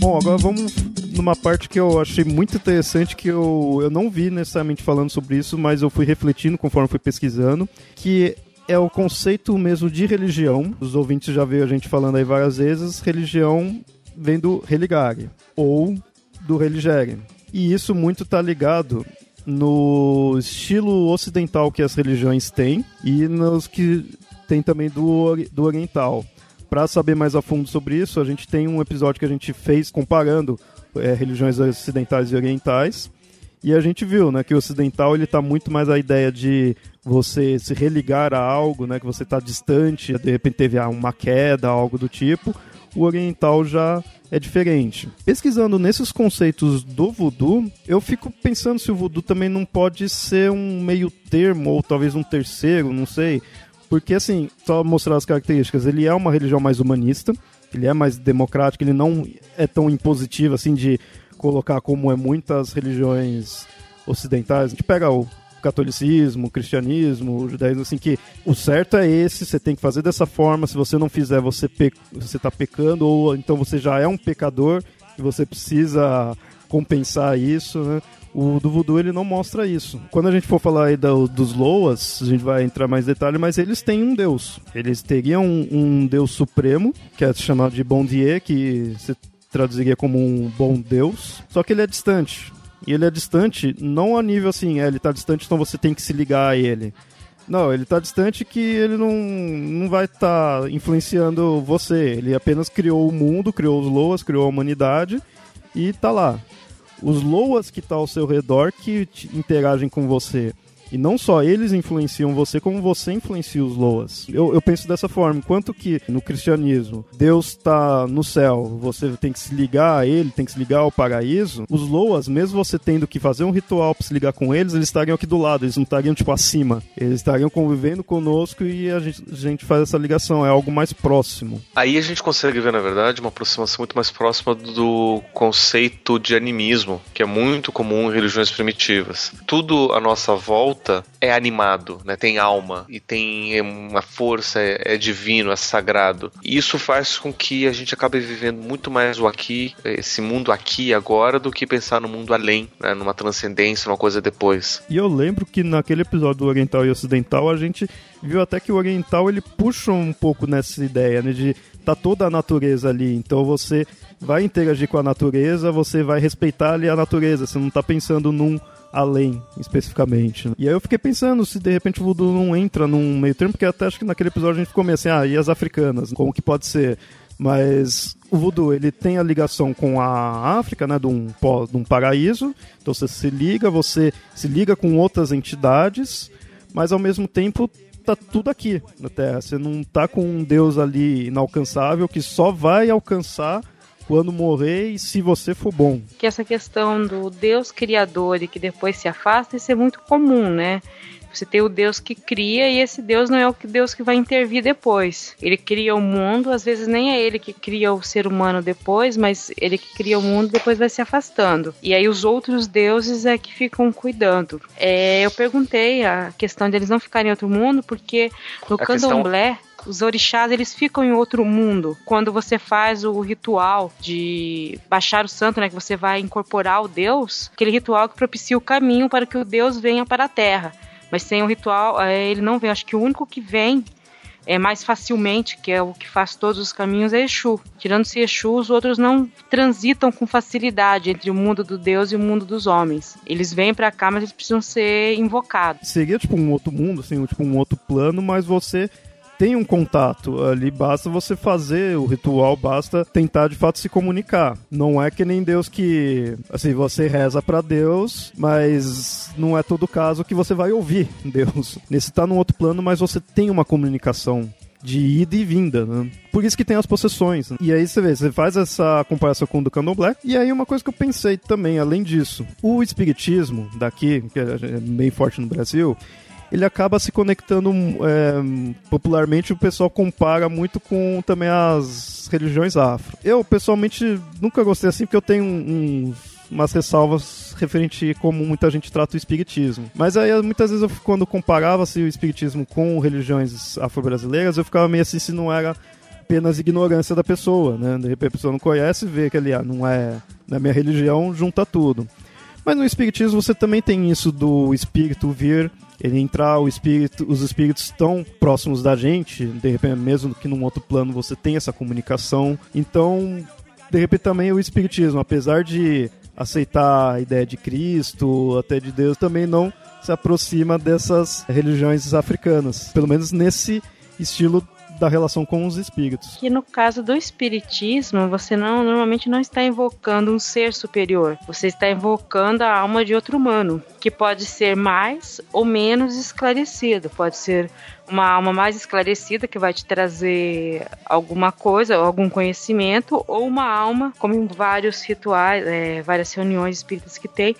Bom, agora vamos numa parte que eu achei muito interessante, que eu, eu não vi necessariamente falando sobre isso, mas eu fui refletindo conforme fui pesquisando, que é o conceito mesmo de religião. Os ouvintes já viram a gente falando aí várias vezes. Religião vem do religare ou do religere. E isso muito está ligado no estilo ocidental que as religiões têm e nos que tem também do, do oriental. Para saber mais a fundo sobre isso, a gente tem um episódio que a gente fez comparando é, religiões ocidentais e orientais. E a gente viu, né, que o ocidental ele tá muito mais a ideia de você se religar a algo, né, que você está distante, de repente teve ah, uma queda, algo do tipo. o oriental já é diferente. Pesquisando nesses conceitos do voodoo, eu fico pensando se o voodoo também não pode ser um meio termo, ou talvez um terceiro, não sei. Porque, assim, só mostrar as características, ele é uma religião mais humanista, ele é mais democrático, ele não é tão impositivo, assim, de colocar como é muitas religiões ocidentais. A gente pega o catolicismo, o cristianismo, o judaísmo, assim, que o certo é esse, você tem que fazer dessa forma, se você não fizer, você, pe você tá pecando, ou então você já é um pecador e você precisa compensar isso, né? O do voodoo ele não mostra isso. Quando a gente for falar aí do, dos Loas, a gente vai entrar mais em detalhe, mas eles têm um deus. Eles teriam um, um deus supremo, que é chamado de Bon Dieu, que se traduziria como um bom deus, só que ele é distante. E ele é distante, não a nível assim, é, ele está distante, então você tem que se ligar a ele. Não, ele está distante que ele não, não vai estar tá influenciando você. Ele apenas criou o mundo, criou os Loas, criou a humanidade e está lá. Os Loas que tá ao seu redor que interagem com você. E não só eles influenciam você, como você influencia os Loas. Eu, eu penso dessa forma. Enquanto que no cristianismo Deus está no céu, você tem que se ligar a ele, tem que se ligar ao paraíso, os Loas, mesmo você tendo que fazer um ritual para se ligar com eles, eles estariam aqui do lado, eles não estariam tipo acima. Eles estariam convivendo conosco e a gente, a gente faz essa ligação, é algo mais próximo. Aí a gente consegue ver, na verdade, uma aproximação muito mais próxima do conceito de animismo, que é muito comum em religiões primitivas. Tudo à nossa volta volta é animado, né? Tem alma e tem uma força, é, é divino, é sagrado. E isso faz com que a gente acabe vivendo muito mais o aqui, esse mundo aqui agora, do que pensar no mundo além, né? numa transcendência, uma coisa depois. E eu lembro que naquele episódio do Oriental e Ocidental a gente viu até que o Oriental ele puxa um pouco nessa ideia, né? De tá toda a natureza ali, então você vai interagir com a natureza, você vai respeitar ali a natureza, você não tá pensando num além, especificamente. Né? E aí eu fiquei pensando se de repente o voodoo não entra num meio termo, porque até acho que naquele episódio a gente ficou meio assim, ah, e as africanas? Como que pode ser? Mas o voodoo, ele tem a ligação com a África, né, de um, de um paraíso, então você se liga, você se liga com outras entidades, mas ao mesmo tempo tá tudo aqui na Terra. Você não tá com um Deus ali inalcançável que só vai alcançar quando morrer e se você for bom. Que essa questão do Deus criador e que depois se afasta, isso é muito comum, né? Você tem o Deus que cria e esse Deus não é o Deus que vai intervir depois. Ele cria o mundo, às vezes nem é ele que cria o ser humano depois, mas ele que cria o mundo depois vai se afastando. E aí os outros deuses é que ficam cuidando. É, eu perguntei a questão deles não ficarem em outro mundo, porque no a candomblé. Questão os orixás eles ficam em outro mundo. Quando você faz o ritual de baixar o santo, né, que você vai incorporar o Deus, aquele ritual que propicia o caminho para que o Deus venha para a Terra. Mas sem o ritual, é, ele não vem. Acho que o único que vem é mais facilmente, que é o que faz todos os caminhos, é Exu. Tirando-se Exu, os outros não transitam com facilidade entre o mundo do Deus e o mundo dos homens. Eles vêm para cá, mas eles precisam ser invocados. Seria tipo um outro mundo, assim, tipo um outro plano, mas você tem um contato ali, basta você fazer o ritual, basta tentar de fato se comunicar. Não é que nem Deus que, assim, você reza para Deus, mas não é todo caso que você vai ouvir Deus. Nesse tá num outro plano, mas você tem uma comunicação de ida e vinda, né? Por isso que tem as possessões. Né? E aí você vê, você faz essa comparação com o do Candomblé. E aí uma coisa que eu pensei também, além disso, o espiritismo daqui, que é bem forte no Brasil, ele acaba se conectando é, popularmente o pessoal compara muito com também as religiões afro. Eu pessoalmente nunca gostei assim porque eu tenho um, umas ressalvas referente a como muita gente trata o espiritismo. Mas aí muitas vezes eu, quando comparava-se o espiritismo com religiões afro-brasileiras, eu ficava meio assim se não era apenas ignorância da pessoa, né? De repente a pessoa não conhece, vê que ali ah, não é na minha religião, junta tudo. Mas no espiritismo você também tem isso do espírito vir ele entrar, o espírito, os espíritos estão próximos da gente, de repente, mesmo que num outro plano você tem essa comunicação. Então, de repente também o espiritismo, apesar de aceitar a ideia de Cristo, até de Deus, também não se aproxima dessas religiões africanas, pelo menos nesse estilo da relação com os espíritos. Que no caso do espiritismo, você não normalmente não está invocando um ser superior, você está invocando a alma de outro humano. que pode ser mais ou menos esclarecido. Pode ser uma alma mais esclarecida que vai te trazer alguma coisa, algum conhecimento, ou uma alma, como em vários rituais, é, várias reuniões espíritas que tem,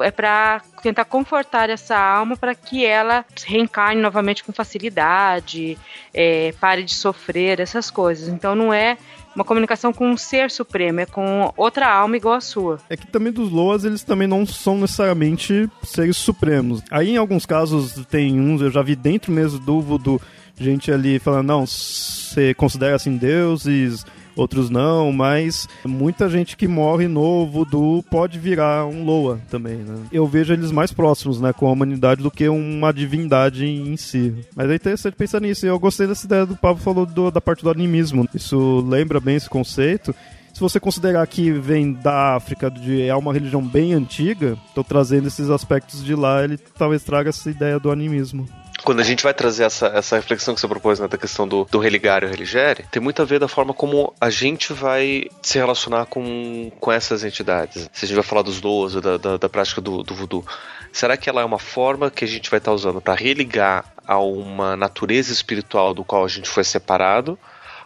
é para tentar confortar essa alma para que ela reencarne novamente com facilidade, é, pare de sofrer, essas coisas. Então não é uma comunicação com um ser supremo, é com outra alma igual a sua. É que também dos Loas, eles também não são necessariamente seres supremos. Aí em alguns casos tem uns, eu já vi dentro mesmo do voodoo, gente ali falando, não, você considera assim deuses outros não, mas muita gente que morre novo do pode virar um Loa também, né? Eu vejo eles mais próximos, né, com a humanidade do que uma divindade em si. Mas é interessante pensar nisso. Eu gostei dessa ideia do Pablo falou do, da parte do animismo. Isso lembra bem esse conceito se você considerar que vem da África, de, é uma religião bem antiga, estou trazendo esses aspectos de lá, ele talvez traga essa ideia do animismo quando a gente vai trazer essa, essa reflexão que você propôs né, da questão do, do religar e religere, tem muito a ver da forma como a gente vai se relacionar com, com essas entidades. Se a gente vai falar dos doos, da, da, da prática do, do voodoo, será que ela é uma forma que a gente vai estar usando para religar a uma natureza espiritual do qual a gente foi separado?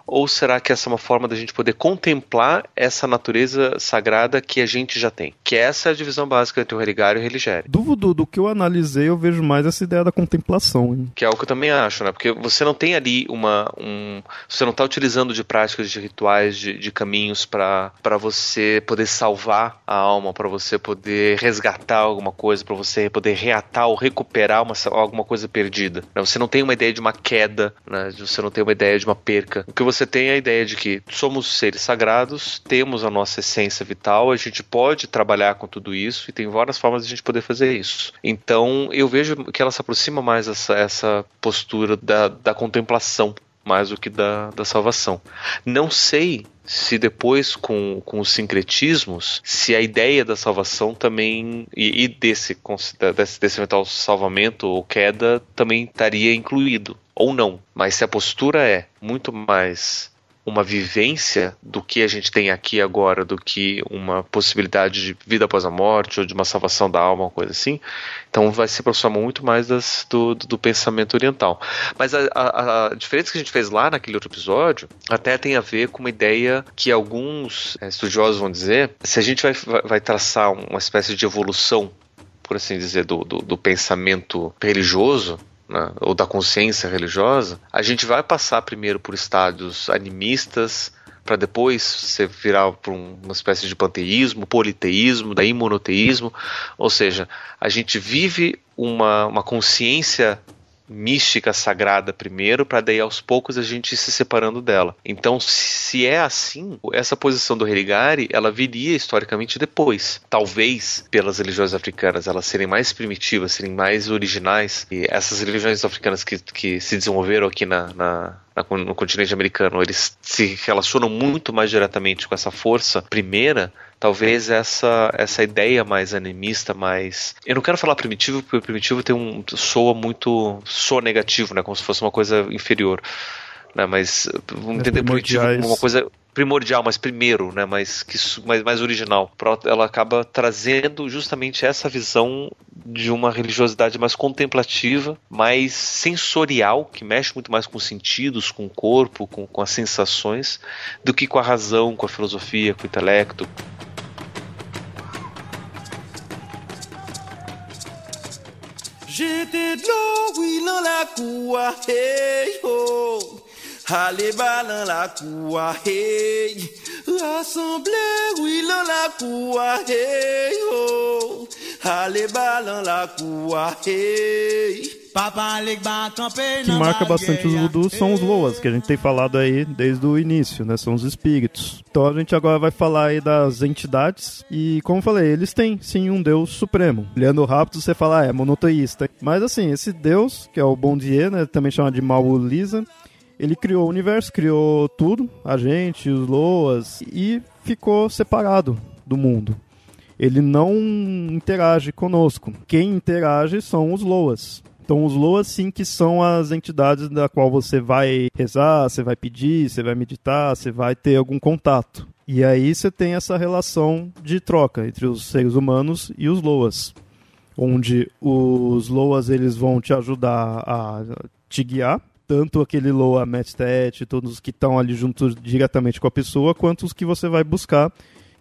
Ou será que essa é uma forma da gente poder contemplar essa natureza sagrada que a gente já tem? Que essa é a divisão básica entre o religário e o religério. Do voodoo, do que eu analisei, eu vejo mais essa ideia da contemplação. Hein? Que é o que eu também acho, né? Porque você não tem ali uma. Um, você não está utilizando de práticas, de rituais, de, de caminhos para você poder salvar a alma, para você poder resgatar alguma coisa, para você poder reatar ou recuperar uma, alguma coisa perdida. Né? Você não tem uma ideia de uma queda, né? você não tem uma ideia de uma perca. O que você você tem a ideia de que somos seres sagrados, temos a nossa essência vital, a gente pode trabalhar com tudo isso e tem várias formas de a gente poder fazer isso. Então eu vejo que ela se aproxima mais essa, essa postura da, da contemplação mais do que da, da salvação. Não sei se depois com, com os sincretismos, se a ideia da salvação também e, e desse, desse, desse eventual salvamento ou queda também estaria incluído ou não. Mas se a postura é muito mais uma vivência do que a gente tem aqui agora do que uma possibilidade de vida após a morte ou de uma salvação da alma, uma coisa assim. Então vai se aproximar muito mais das, do, do, pensamento oriental. Mas a, a, a, diferença que a gente fez lá naquele outro episódio até tem a ver com uma ideia que alguns é, estudiosos vão dizer: se a gente vai, vai traçar uma espécie de evolução, por assim dizer, do, do, do pensamento religioso, né, ou da consciência religiosa, a gente vai passar primeiro por estádios animistas, para depois você virar para uma espécie de panteísmo, politeísmo, daí monoteísmo, ou seja, a gente vive uma, uma consciência mística sagrada primeiro, para daí aos poucos a gente ir se separando dela. Então, se é assim, essa posição do Religare, ela viria historicamente depois. Talvez pelas religiões africanas elas serem mais primitivas, serem mais originais, e essas religiões africanas que, que se desenvolveram aqui na, na no continente americano, eles se relacionam muito mais diretamente com essa força primeira, talvez essa essa ideia mais animista, mais eu não quero falar primitivo porque primitivo tem um soa muito soa negativo, né, como se fosse uma coisa inferior, né, mas vamos entender primitivo como uma coisa primordial, mas primeiro, né, mais, que, mais, mais original. Ela acaba trazendo justamente essa visão de uma religiosidade mais contemplativa, mais sensorial, que mexe muito mais com os sentidos, com o corpo, com, com as sensações, do que com a razão, com a filosofia, com o intelecto. J'étais de l'eau, oui, dans la cour, hey, oh. Allez balan la cour, hey. Rassemblez, oui, dans la cour, hey, oh. Allez balan la cour, hey. que marca bastante os voodoos são os loas, que a gente tem falado aí desde o início, né? São os espíritos. Então a gente agora vai falar aí das entidades e, como eu falei, eles têm sim um deus supremo. Olhando rápido você fala, ah, é monoteísta. Mas assim, esse deus, que é o Bondier, né? Também chama de Maulisa, ele criou o universo, criou tudo, a gente, os Loas, e ficou separado do mundo. Ele não interage conosco. Quem interage são os Loas. Então, os Loas, sim, que são as entidades da qual você vai rezar, você vai pedir, você vai meditar, você vai ter algum contato. E aí você tem essa relação de troca entre os seres humanos e os Loas. onde os Loas eles vão te ajudar a te guiar, tanto aquele Loa Mestet, todos que estão ali juntos diretamente com a pessoa, quanto os que você vai buscar,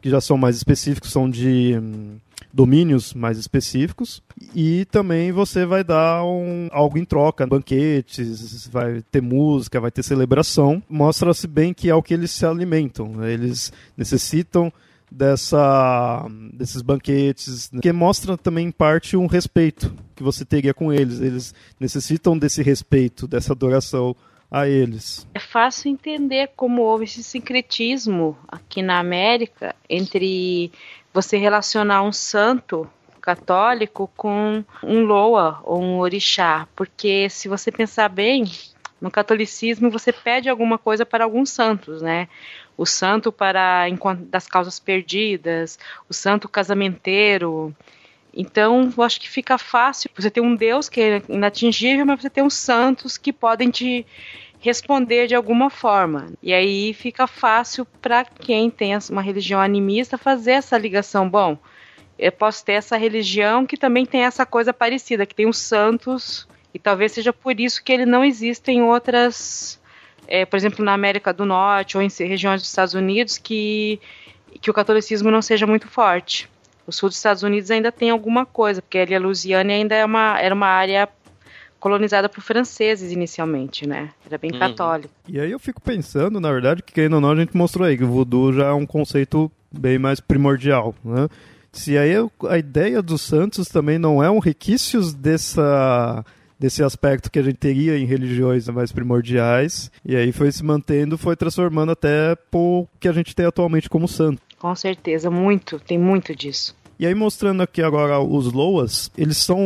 que já são mais específicos, são de hum, domínios mais específicos. E também você vai dar um, algo em troca, banquetes, vai ter música, vai ter celebração. Mostra-se bem que é o que eles se alimentam. Eles necessitam dessa desses banquetes que mostra também em parte um respeito que você teria com eles. Eles necessitam desse respeito dessa adoração a eles. É fácil entender como houve esse sincretismo aqui na América entre você relacionar um santo católico com um loa ou um orixá. Porque se você pensar bem no catolicismo você pede alguma coisa para alguns santos né o santo para das causas perdidas, o santo casamenteiro. Então, eu acho que fica fácil. Você ter um Deus que é inatingível, mas você tem uns santos que podem te responder de alguma forma. E aí fica fácil para quem tem uma religião animista fazer essa ligação. Bom, eu posso ter essa religião que também tem essa coisa parecida, que tem os santos, e talvez seja por isso que ele não existe em outras é, por exemplo, na América do Norte ou em regiões dos Estados Unidos, que, que o catolicismo não seja muito forte. O sul dos Estados Unidos ainda tem alguma coisa, porque ali a Louisiana ainda é uma, era uma área colonizada por franceses inicialmente, né? Era bem uhum. católico. E aí eu fico pensando, na verdade, que querendo ou não, a gente mostrou aí que o voodoo já é um conceito bem mais primordial, né? Se aí a ideia dos santos também não é um requisitos dessa desse aspecto que a gente teria em religiões mais primordiais. E aí foi se mantendo, foi transformando até o que a gente tem atualmente como santo. Com certeza, muito, tem muito disso. E aí mostrando aqui agora os Loas, eles são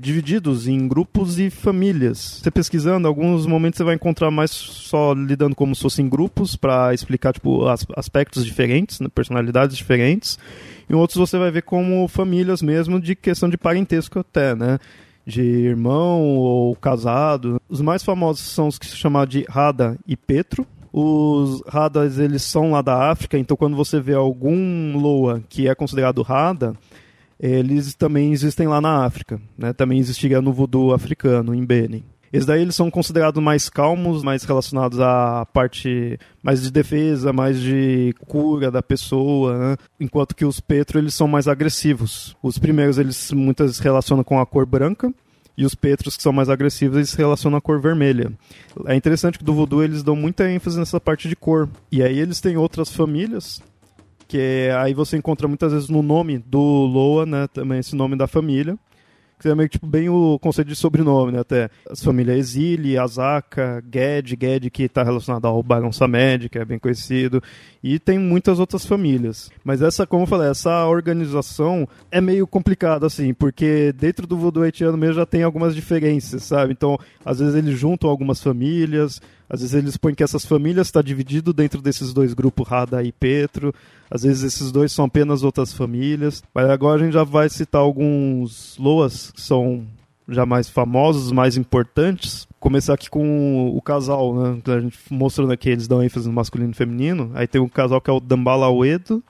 divididos em grupos e famílias. Você pesquisando, alguns momentos você vai encontrar mais só lidando como se fossem grupos para explicar tipo aspectos diferentes, né, personalidades diferentes. Em outros você vai ver como famílias mesmo de questão de parentesco até, né? De irmão ou casado. Os mais famosos são os que se chamam de Rada e Petro. Os Radas, eles são lá da África, então quando você vê algum Loa que é considerado Rada, eles também existem lá na África. Né? Também existiria no voodoo africano, em Benin. Esses daí eles são considerados mais calmos, mais relacionados à parte mais de defesa, mais de cura da pessoa, né? enquanto que os Petro eles são mais agressivos. Os primeiros eles muitas vezes relacionam com a cor branca e os Petros que são mais agressivos eles se relacionam à cor vermelha. É interessante que do voodoo eles dão muita ênfase nessa parte de cor. E aí eles têm outras famílias que aí você encontra muitas vezes no nome do Loa, né, também esse nome da família que é meio tipo bem o conceito de sobrenome, né? Até as famílias Exile, Azaka, Ged, Ged que está relacionado ao Barão Samed, que é bem conhecido, e tem muitas outras famílias. Mas essa, como eu falei, essa organização é meio complicada, assim, porque dentro do voodoo haitiano mesmo já tem algumas diferenças, sabe? Então, às vezes eles juntam algumas famílias, às vezes eles põem que essas famílias estão tá dividido dentro desses dois grupos, Rada e Petro. Às vezes esses dois são apenas outras famílias. Mas agora a gente já vai citar alguns Loas que são já mais famosos, mais importantes. Começar aqui com o casal, né? A gente mostrando aqui, eles dão ênfase no masculino e feminino. Aí tem um casal que é o Dambala Uedo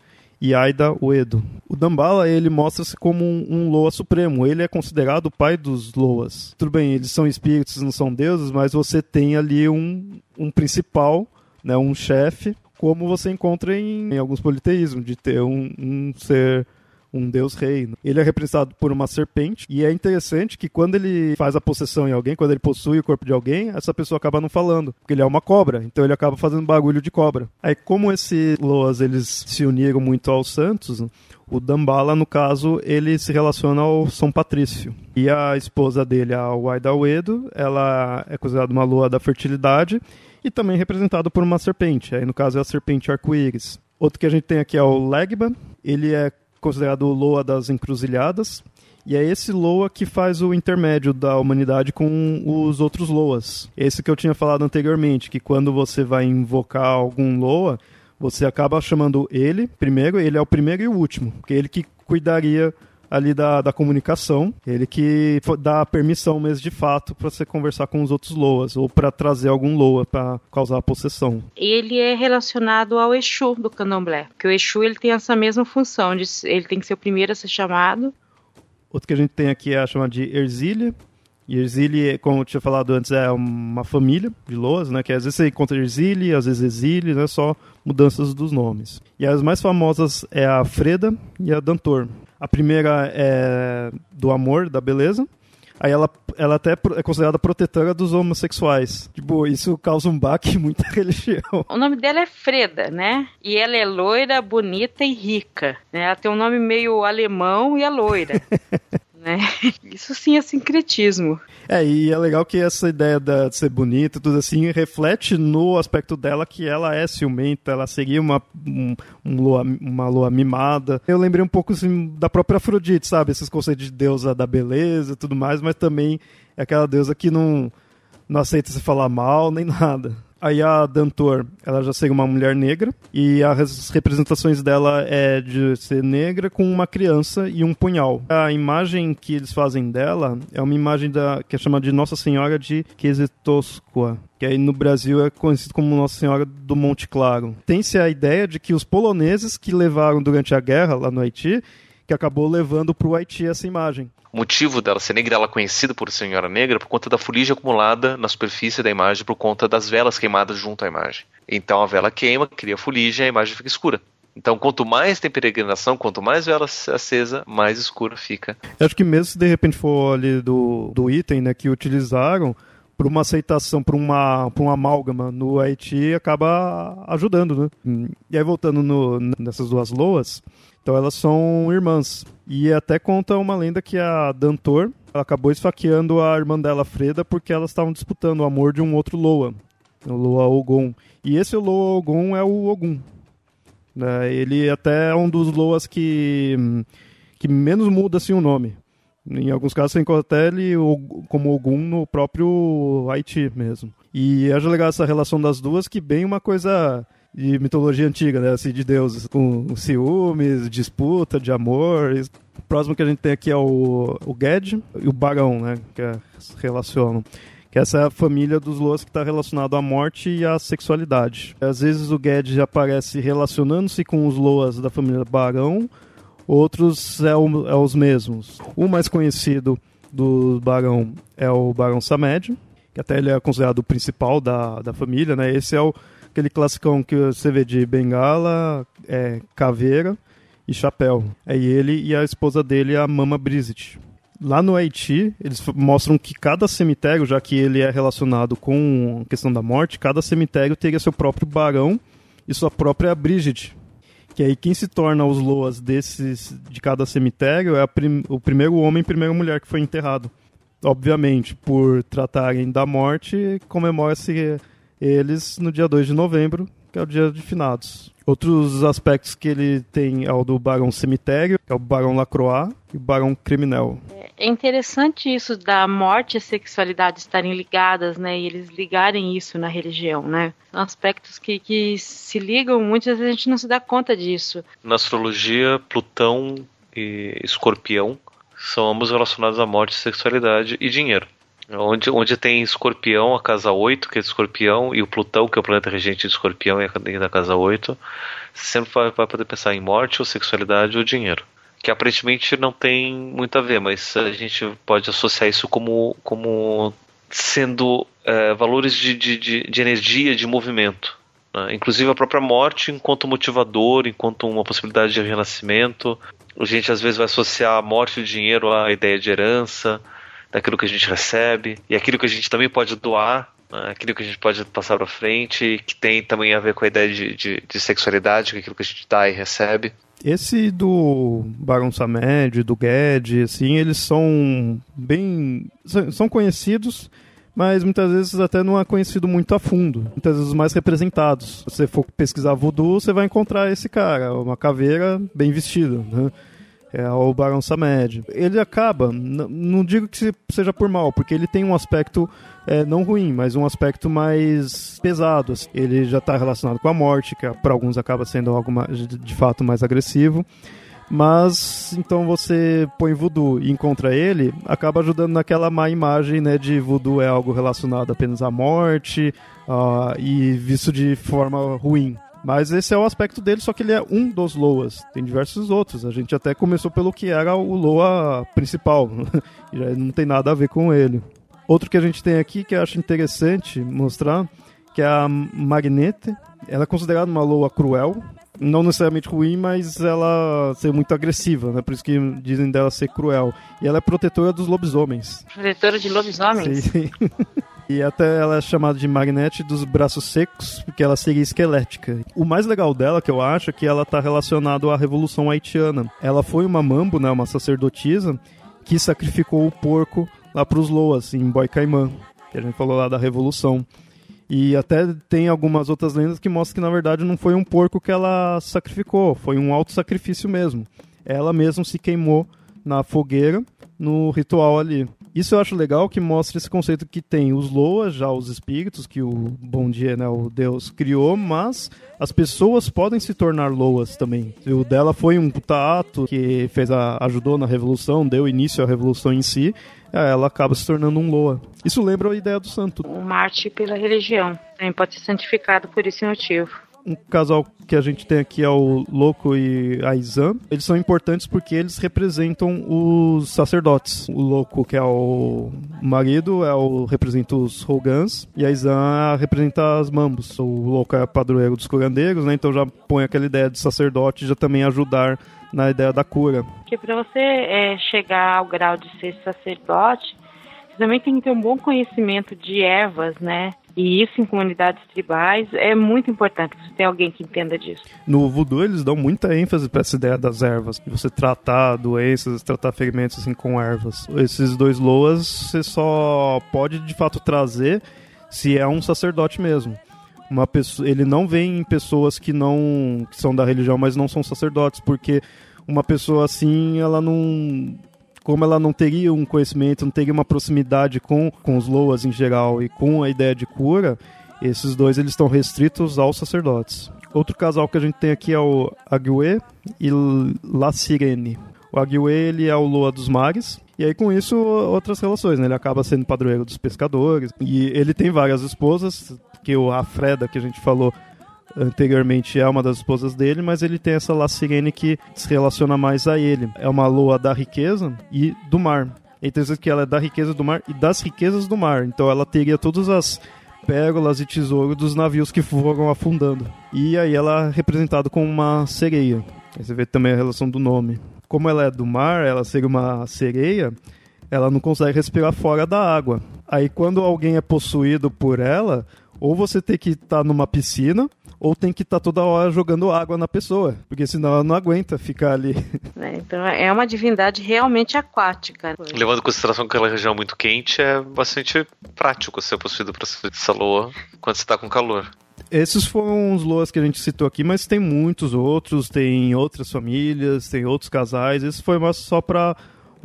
e Aida Uedo. O Dambala, ele mostra-se como um, um, Loa supremo. Ele é considerado o pai dos Loas. Tudo bem, eles são espíritos, não são deuses, mas você tem ali um, um principal, né, um chefe, como você encontra em, em alguns politeísmos, de ter um, um ser um deus rei. Ele é representado por uma serpente e é interessante que quando ele faz a possessão em alguém, quando ele possui o corpo de alguém, essa pessoa acaba não falando, porque ele é uma cobra, então ele acaba fazendo bagulho de cobra. Aí como esses Loas eles se uniram muito aos santos, o Dambala, no caso, ele se relaciona ao São Patrício. E a esposa dele, a Uedo, ela é considerada uma lua da fertilidade e também representada por uma serpente. Aí, no caso, é a serpente arco-íris. Outro que a gente tem aqui é o Legba. Ele é considerado o Loa das encruzilhadas. E é esse Loa que faz o intermédio da humanidade com os outros Loas. Esse que eu tinha falado anteriormente, que quando você vai invocar algum Loa, você acaba chamando ele primeiro, ele é o primeiro e o último, porque é ele que cuidaria ali da, da comunicação, ele que dá permissão mesmo de fato para você conversar com os outros Loas ou para trazer algum Loa para causar a possessão. Ele é relacionado ao Exu do Candomblé, que o Exu ele tem essa mesma função, de, ele tem que ser o primeiro a ser chamado. Outro que a gente tem aqui é a chamada de Erzília. E como eu tinha falado antes, é uma família de loas, né? Que às vezes você encontra Erzília, às vezes Exília, né? Só mudanças dos nomes. E as mais famosas é a Freda e a Dantor. A primeira é do amor, da beleza. Aí ela, ela até é considerada protetora dos homossexuais. Tipo, isso causa um baque em muita religião. O nome dela é Freda, né? E ela é loira, bonita e rica. Né? Ela tem um nome meio alemão e é loira. né? Isso sim é sincretismo. É, e é legal que essa ideia de ser bonita tudo assim reflete no aspecto dela que ela é ciumenta, ela seria uma, um, um lua, uma lua mimada. Eu lembrei um pouco assim, da própria Afrodite, sabe? Esses conceitos de deusa da beleza e tudo mais, mas também é aquela deusa que não, não aceita se falar mal nem nada. Aí a Dantor, ela já seria uma mulher negra e as representações dela é de ser negra com uma criança e um punhal. A imagem que eles fazem dela é uma imagem da que é chamada de Nossa Senhora de Quesetosqua, que aí no Brasil é conhecido como Nossa Senhora do Monte Claro. Tem-se a ideia de que os poloneses que levaram durante a guerra lá no Haiti, que acabou levando para o Haiti essa imagem. O motivo dela ser negra, ela é conhecida por senhora negra por conta da fuligem acumulada na superfície da imagem por conta das velas queimadas junto à imagem. Então a vela queima, cria fuligem e a imagem fica escura. Então, quanto mais tem peregrinação, quanto mais vela acesa, mais escura fica. Eu acho que mesmo se de repente for ali do, do item né, que utilizaram, por uma aceitação, por uma, por uma amálgama no Haiti, acaba ajudando, né? E aí, voltando no, nessas duas loas, então elas são irmãs. E até conta uma lenda que a Dantor acabou esfaqueando a irmã dela, Freda, porque elas estavam disputando o amor de um outro Loa, o Loa Ogon. E esse Loa Ogon é o Ogum. Né? Ele até é um dos Loas que, que menos muda assim, o nome. Em alguns casos você encontra ele como Ogum no próprio Haiti mesmo. E acho legal essa relação das duas, que bem uma coisa de mitologia antiga, né? Assim, de deuses, com ciúmes, disputa, de amor. O próximo que a gente tem aqui é o, o Ged e o Barão, né? Que é, se relacionam. Que essa é a família dos Loas que está relacionado à morte e à sexualidade. Às vezes o Ged aparece relacionando-se com os Loas da família Barão, outros é, o, é os mesmos. O mais conhecido do Barão é o Barão Samed, que até ele é considerado o principal da, da família, né? Esse é o aquele classicão que você vê de bengala, é, caveira e chapéu. É ele e a esposa dele, a Mama Brizit. Lá no Haiti, eles mostram que cada cemitério, já que ele é relacionado com a questão da morte, cada cemitério teria seu próprio barão e sua própria Brigitte. Que aí quem se torna os loas desses de cada cemitério é prim o primeiro homem e primeira mulher que foi enterrado. Obviamente, por tratarem da morte, comemora-se eles no dia 2 de novembro, que é o dia de finados. Outros aspectos que ele tem é o do Barão Cemitério, que é o Barão Lacroix e o Barão Criminel. É interessante isso da morte e sexualidade estarem ligadas, né? E eles ligarem isso na religião, né? São aspectos que, que se ligam, muitas vezes a gente não se dá conta disso. Na astrologia, Plutão e Escorpião são ambos relacionados à morte, sexualidade e dinheiro. Onde, onde tem Escorpião, a casa 8, que é de Escorpião, e o Plutão, que é o planeta regente de Escorpião, e a da casa 8, você sempre vai, vai poder pensar em morte, ou sexualidade, ou dinheiro. Que aparentemente não tem muito a ver, mas a gente pode associar isso como, como sendo é, valores de, de, de, de, energia, de movimento. Né? Inclusive a própria morte enquanto motivador, enquanto uma possibilidade de renascimento. A gente às vezes vai associar a morte e o dinheiro à ideia de herança daquilo que a gente recebe e aquilo que a gente também pode doar, né, aquilo que a gente pode passar para frente, que tem também a ver com a ideia de, de, de sexualidade, aquilo que a gente dá e recebe. Esse do Barão Samed, do Gued, assim, eles são bem. são conhecidos, mas muitas vezes até não é conhecido muito a fundo. Muitas vezes os mais representados. Se você for pesquisar voodoo, você vai encontrar esse cara, uma caveira bem vestida. Né? É o Barão Samed. Ele acaba, não digo que seja por mal, porque ele tem um aspecto é, não ruim, mas um aspecto mais pesado. Assim. Ele já está relacionado com a morte, que para alguns acaba sendo algo mais, de fato mais agressivo. Mas então você põe voodoo e encontra ele, acaba ajudando naquela má imagem né, de voodoo é algo relacionado apenas à morte uh, e visto de forma ruim Mas esse é o aspecto dele, só que ele é um dos Loas. Tem diversos outros. A gente até começou pelo que era o Loa principal. Já não tem nada a ver com ele. Outro que a gente tem aqui que eu acho interessante mostrar, que é a Magnete. Ela é considerada uma Loa cruel. Não necessariamente ruim, mas ela ser muito agressiva, né? Por isso que dizem dela ser cruel. E ela é protetora dos lobisomens. Protetora de lobisomens? Sim. E até ela é chamada de Magnete dos braços secos, porque ela seria esquelética. O mais legal dela, que eu acho, é que ela está relacionada à Revolução Haitiana. Ela foi uma mambo, né, uma sacerdotisa, que sacrificou o porco lá para os Loas, em Boicaimã, que a gente falou lá da Revolução. E até tem algumas outras lendas que mostram que na verdade não foi um porco que ela sacrificou, foi um auto sacrifício mesmo. Ela mesma se queimou na fogueira no ritual ali. Isso eu acho legal que mostra esse conceito que tem os Loas, já os espíritos, que o Bom Dia, né, o Deus criou, mas as pessoas podem se tornar Loas também. O dela foi um tato que fez a, ajudou na revolução, deu início à revolução em si, ela acaba se tornando um Loa. Isso lembra a ideia do santo. O Marte pela religião. Também pode ser santificado por esse motivo um casal que a gente tem aqui é o Loco e a Izan. Eles são importantes porque eles representam os sacerdotes. O Loco, que é o marido, é o representa os Rogans e a Izan representa as Mambos. O Loco é padroeiro dos curandeiros, né? Então já põe aquela ideia de sacerdote já também ajudar na ideia da cura. Porque para você é, chegar ao grau de ser sacerdote, você também tem que ter um bom conhecimento de ervas, né? E isso em comunidades tribais é muito importante. Você tem alguém que entenda disso. No voodoo eles dão muita ênfase para essa ideia das ervas, de você tratar doenças, tratar ferimentos assim com ervas. Esses dois loas você só pode de fato trazer se é um sacerdote mesmo. Uma pessoa, ele não vem em pessoas que não que são da religião, mas não são sacerdotes, porque uma pessoa assim, ela não como ela não teria um conhecimento, não teria uma proximidade com, com os Loas em geral e com a ideia de cura, esses dois eles estão restritos aos sacerdotes. Outro casal que a gente tem aqui é o Agué e La Sirene. O Agué ele é o Loa dos Mares, e aí com isso outras relações, né? Ele acaba sendo padroeiro dos pescadores, e ele tem várias esposas, que o Afreda que a gente falou anteriormente é uma das esposas dele, mas ele tem essa La Sirene que se relaciona mais a ele. É uma lua da riqueza e do mar. É interessante que ela é da riqueza do mar e das riquezas do mar. Então ela teria todas as pérolas e tesouros dos navios que foram afundando. E aí ela é representada como uma sereia. Aí você vê também a relação do nome. Como ela é do mar, ela seria uma sereia, ela não consegue respirar fora da água. Aí quando alguém é possuído por ela, ou você tem que estar tá numa piscina, ou tem que estar tá toda hora jogando água na pessoa, porque senão ela não aguenta ficar ali. É, então é uma divindade realmente aquática. Levando em consideração que aquela região é muito quente, é bastante prático ser possuído para essa lua quando você está com calor. Esses foram os loas que a gente citou aqui, mas tem muitos outros, tem outras famílias, tem outros casais. Esse foi mais só para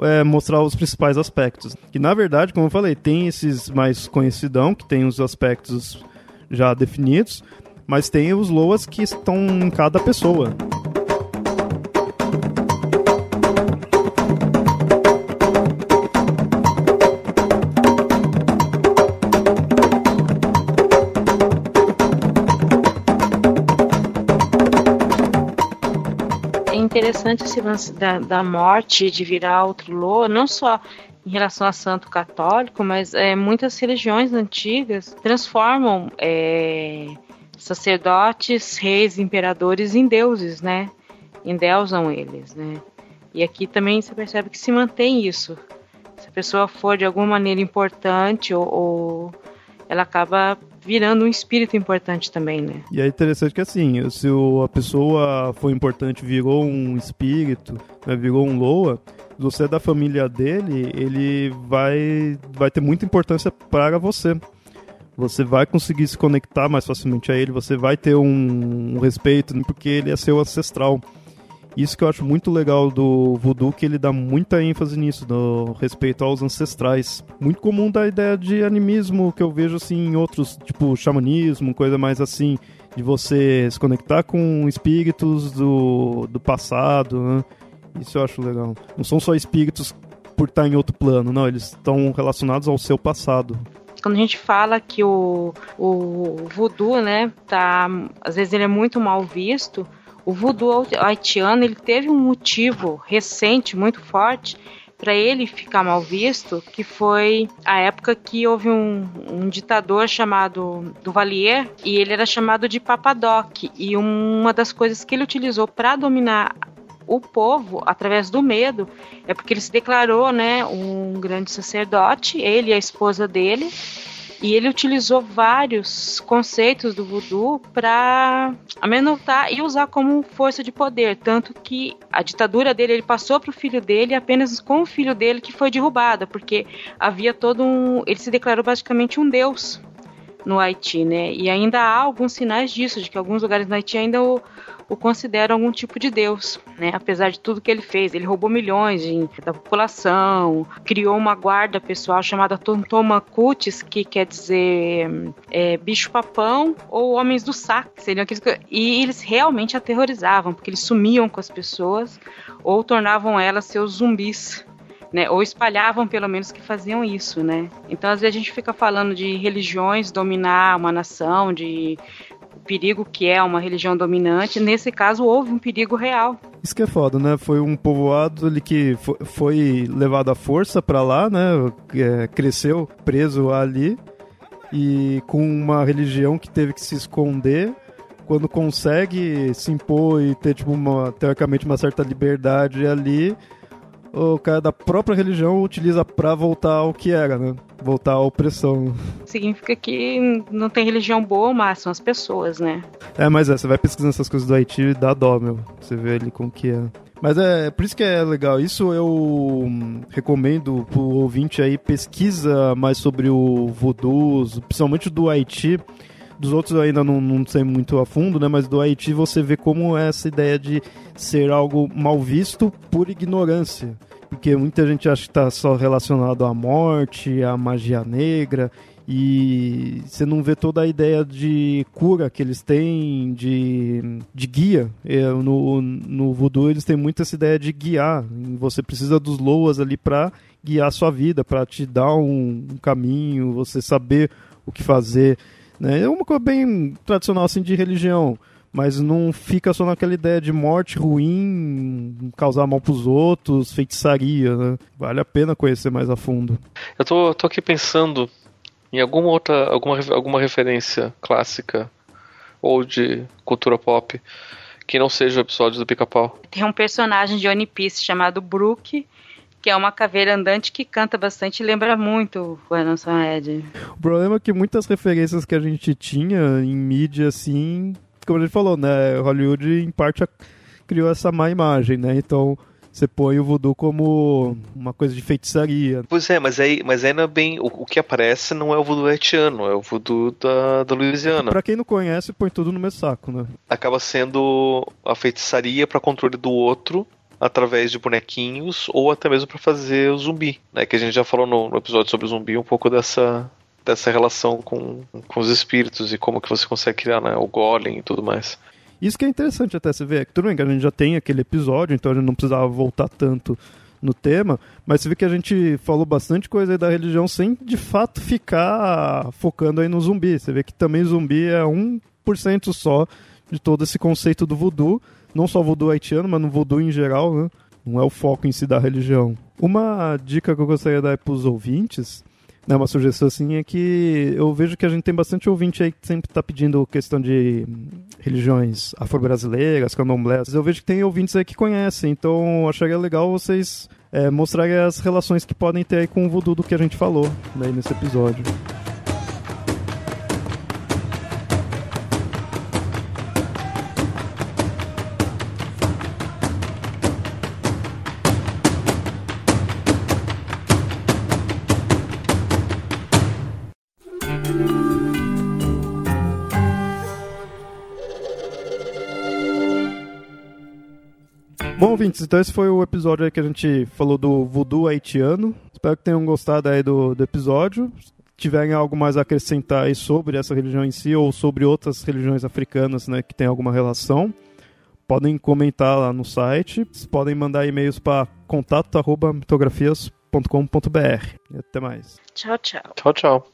é, mostrar os principais aspectos. Que na verdade, como eu falei, tem esses mais conhecidão, que tem os aspectos já definidos, mas tem os loas que estão em cada pessoa. É interessante esse lance da, da morte de virar outro loa, não só em relação a santo católico, mas é, muitas religiões antigas transformam é, sacerdotes, reis, imperadores em deuses, né? Endeusam eles, né? E aqui também você percebe que se mantém isso. Se a pessoa for de alguma maneira importante ou, ou ela acaba virando um espírito importante também, né? E é interessante que assim, se a pessoa foi importante, virou um espírito, né, virou um loa, você é da família dele, ele vai, vai ter muita importância para você você vai conseguir se conectar mais facilmente a ele, você vai ter um, um, respeito, porque ele é seu ancestral. Isso que eu acho muito legal do voodoo, que ele dá muita ênfase nisso, do respeito aos ancestrais. Muito comum da ideia de animismo, que eu vejo assim em outros, tipo xamanismo, coisa mais assim, de você se conectar com espíritos do, do passado, né? Isso eu acho legal. Não são só espíritos por estar em outro plano, não, eles estão relacionados ao seu passado. Quando a gente fala que o, o voodoo, né, tá, às vezes ele é muito mal visto, o voodoo haitiano ele teve um motivo recente muito forte para ele ficar mal visto, que foi a época que houve um, um ditador chamado Duvalier e ele era chamado de Papadoc e uma das coisas que ele utilizou para dominar o povo através do medo é porque ele se declarou, né, um grande sacerdote, ele e a esposa dele e ele utilizou vários conceitos do voodoo para amenotar e usar como força de poder, tanto que a ditadura dele ele passou para o filho dele apenas com o filho dele que foi derrubada, porque havia todo um, ele se declarou basicamente um deus no Haiti, né? E ainda há alguns sinais disso, de que alguns lugares no Haiti ainda o, o consideram algum tipo de deus, né? Apesar de tudo que ele fez, ele roubou milhões de, da população, criou uma guarda pessoal chamada Tontomacutis, que quer dizer é, bicho-papão ou homens do saco, seriam aqueles que, e eles realmente aterrorizavam, porque eles sumiam com as pessoas ou tornavam elas seus zumbis. Né, ou espalhavam pelo menos que faziam isso, né? Então às vezes a gente fica falando de religiões dominar uma nação, de perigo que é uma religião dominante. Nesse caso, houve um perigo real. Isso que é foda, né? Foi um povoado ali que foi levado à força para lá, né? É, cresceu preso ali e com uma religião que teve que se esconder. Quando consegue se impor e ter, tipo, uma, teoricamente, uma certa liberdade ali, o cara da própria religião utiliza para voltar ao que era, né? Voltar à opressão. Significa que não tem religião boa, mas são as pessoas, né? É, mas é, você vai pesquisando essas coisas do Haiti e dá dó, meu. Você vê ali com que é. Mas é, é por isso que é legal. Isso eu hum, recomendo pro ouvinte aí, pesquisa mais sobre o voodoo, principalmente do Haiti. Dos outros eu ainda não, não sei muito a fundo, né? Mas do Haiti você vê como é essa ideia de ser algo mal visto por ignorância. Porque muita gente acha que está só relacionado à morte, à magia negra, e você não vê toda a ideia de cura que eles têm, de, de guia. É, no, no voodoo eles têm muito essa ideia de guiar. Você precisa dos loas ali para guiar a sua vida, para te dar um, um, caminho, você saber o que fazer. Né? É uma coisa bem tradicional assim de religião mas não fica só naquela ideia de morte ruim, causar mal pros outros, feitiçaria, né? Vale a pena conhecer mais a fundo. Eu tô, tô aqui pensando em alguma outra, alguma, alguma referência clássica ou de cultura pop que não seja o episódio do Pica-Pau. Tem um personagem de One Piece chamado Brook, que é uma caveira andante que canta bastante e lembra muito o Anson Ed. O problema é que muitas referências que a gente tinha em mídia, assim, como a gente falou, né? Hollywood, em parte, criou essa má imagem, né? Então, você põe o voodoo como uma coisa de feitiçaria. Pois é, mas aí, mas aí não é bem. O, o que aparece não é o voodoo haitiano, é o voodoo da, da Louisiana. Pra quem não conhece, põe tudo no mesmo saco, né? Acaba sendo a feitiçaria para controle do outro através de bonequinhos ou até mesmo para fazer o zumbi, né? Que a gente já falou no, no episódio sobre o zumbi um pouco dessa dessa relação com, com os espíritos e como que você consegue criar né, o golem e tudo mais. Isso que é interessante até você ver, que tudo bem que a gente já tem aquele episódio, então a gente não precisava voltar tanto no tema, mas você vê que a gente falou bastante coisa aí da religião sem de fato ficar focando aí no zumbi. Você vê que também zumbi é 1% só de todo esse conceito do voodoo, não só voodoo haitiano, mas no voodoo em geral, né? Não é o foco em si da religião. Uma dica que eu gostaria de dar para os ouvintes né, uma sugestão assim é que eu vejo que a gente tem bastante ouvinte aí que sempre está pedindo questão de religiões afro-brasileiras, candomblés. Eu vejo que tem ouvintes aí que conhecem, então acharia legal vocês é, mostrarem as relações que podem ter aí com o voodoo do que a gente falou né, nesse episódio. Bom, ouvintes, então esse foi o episódio aí que a gente falou do voodoo haitiano. Espero que tenham gostado aí do, do episódio tiverem algo mais a acrescentar aí sobre essa religião em si ou sobre outras religiões africanas né, que tem alguma relação, podem comentar lá no site. Podem mandar e-mails para contato.mitografias.com.br. E até mais. Tchau, tchau. Tchau, tchau.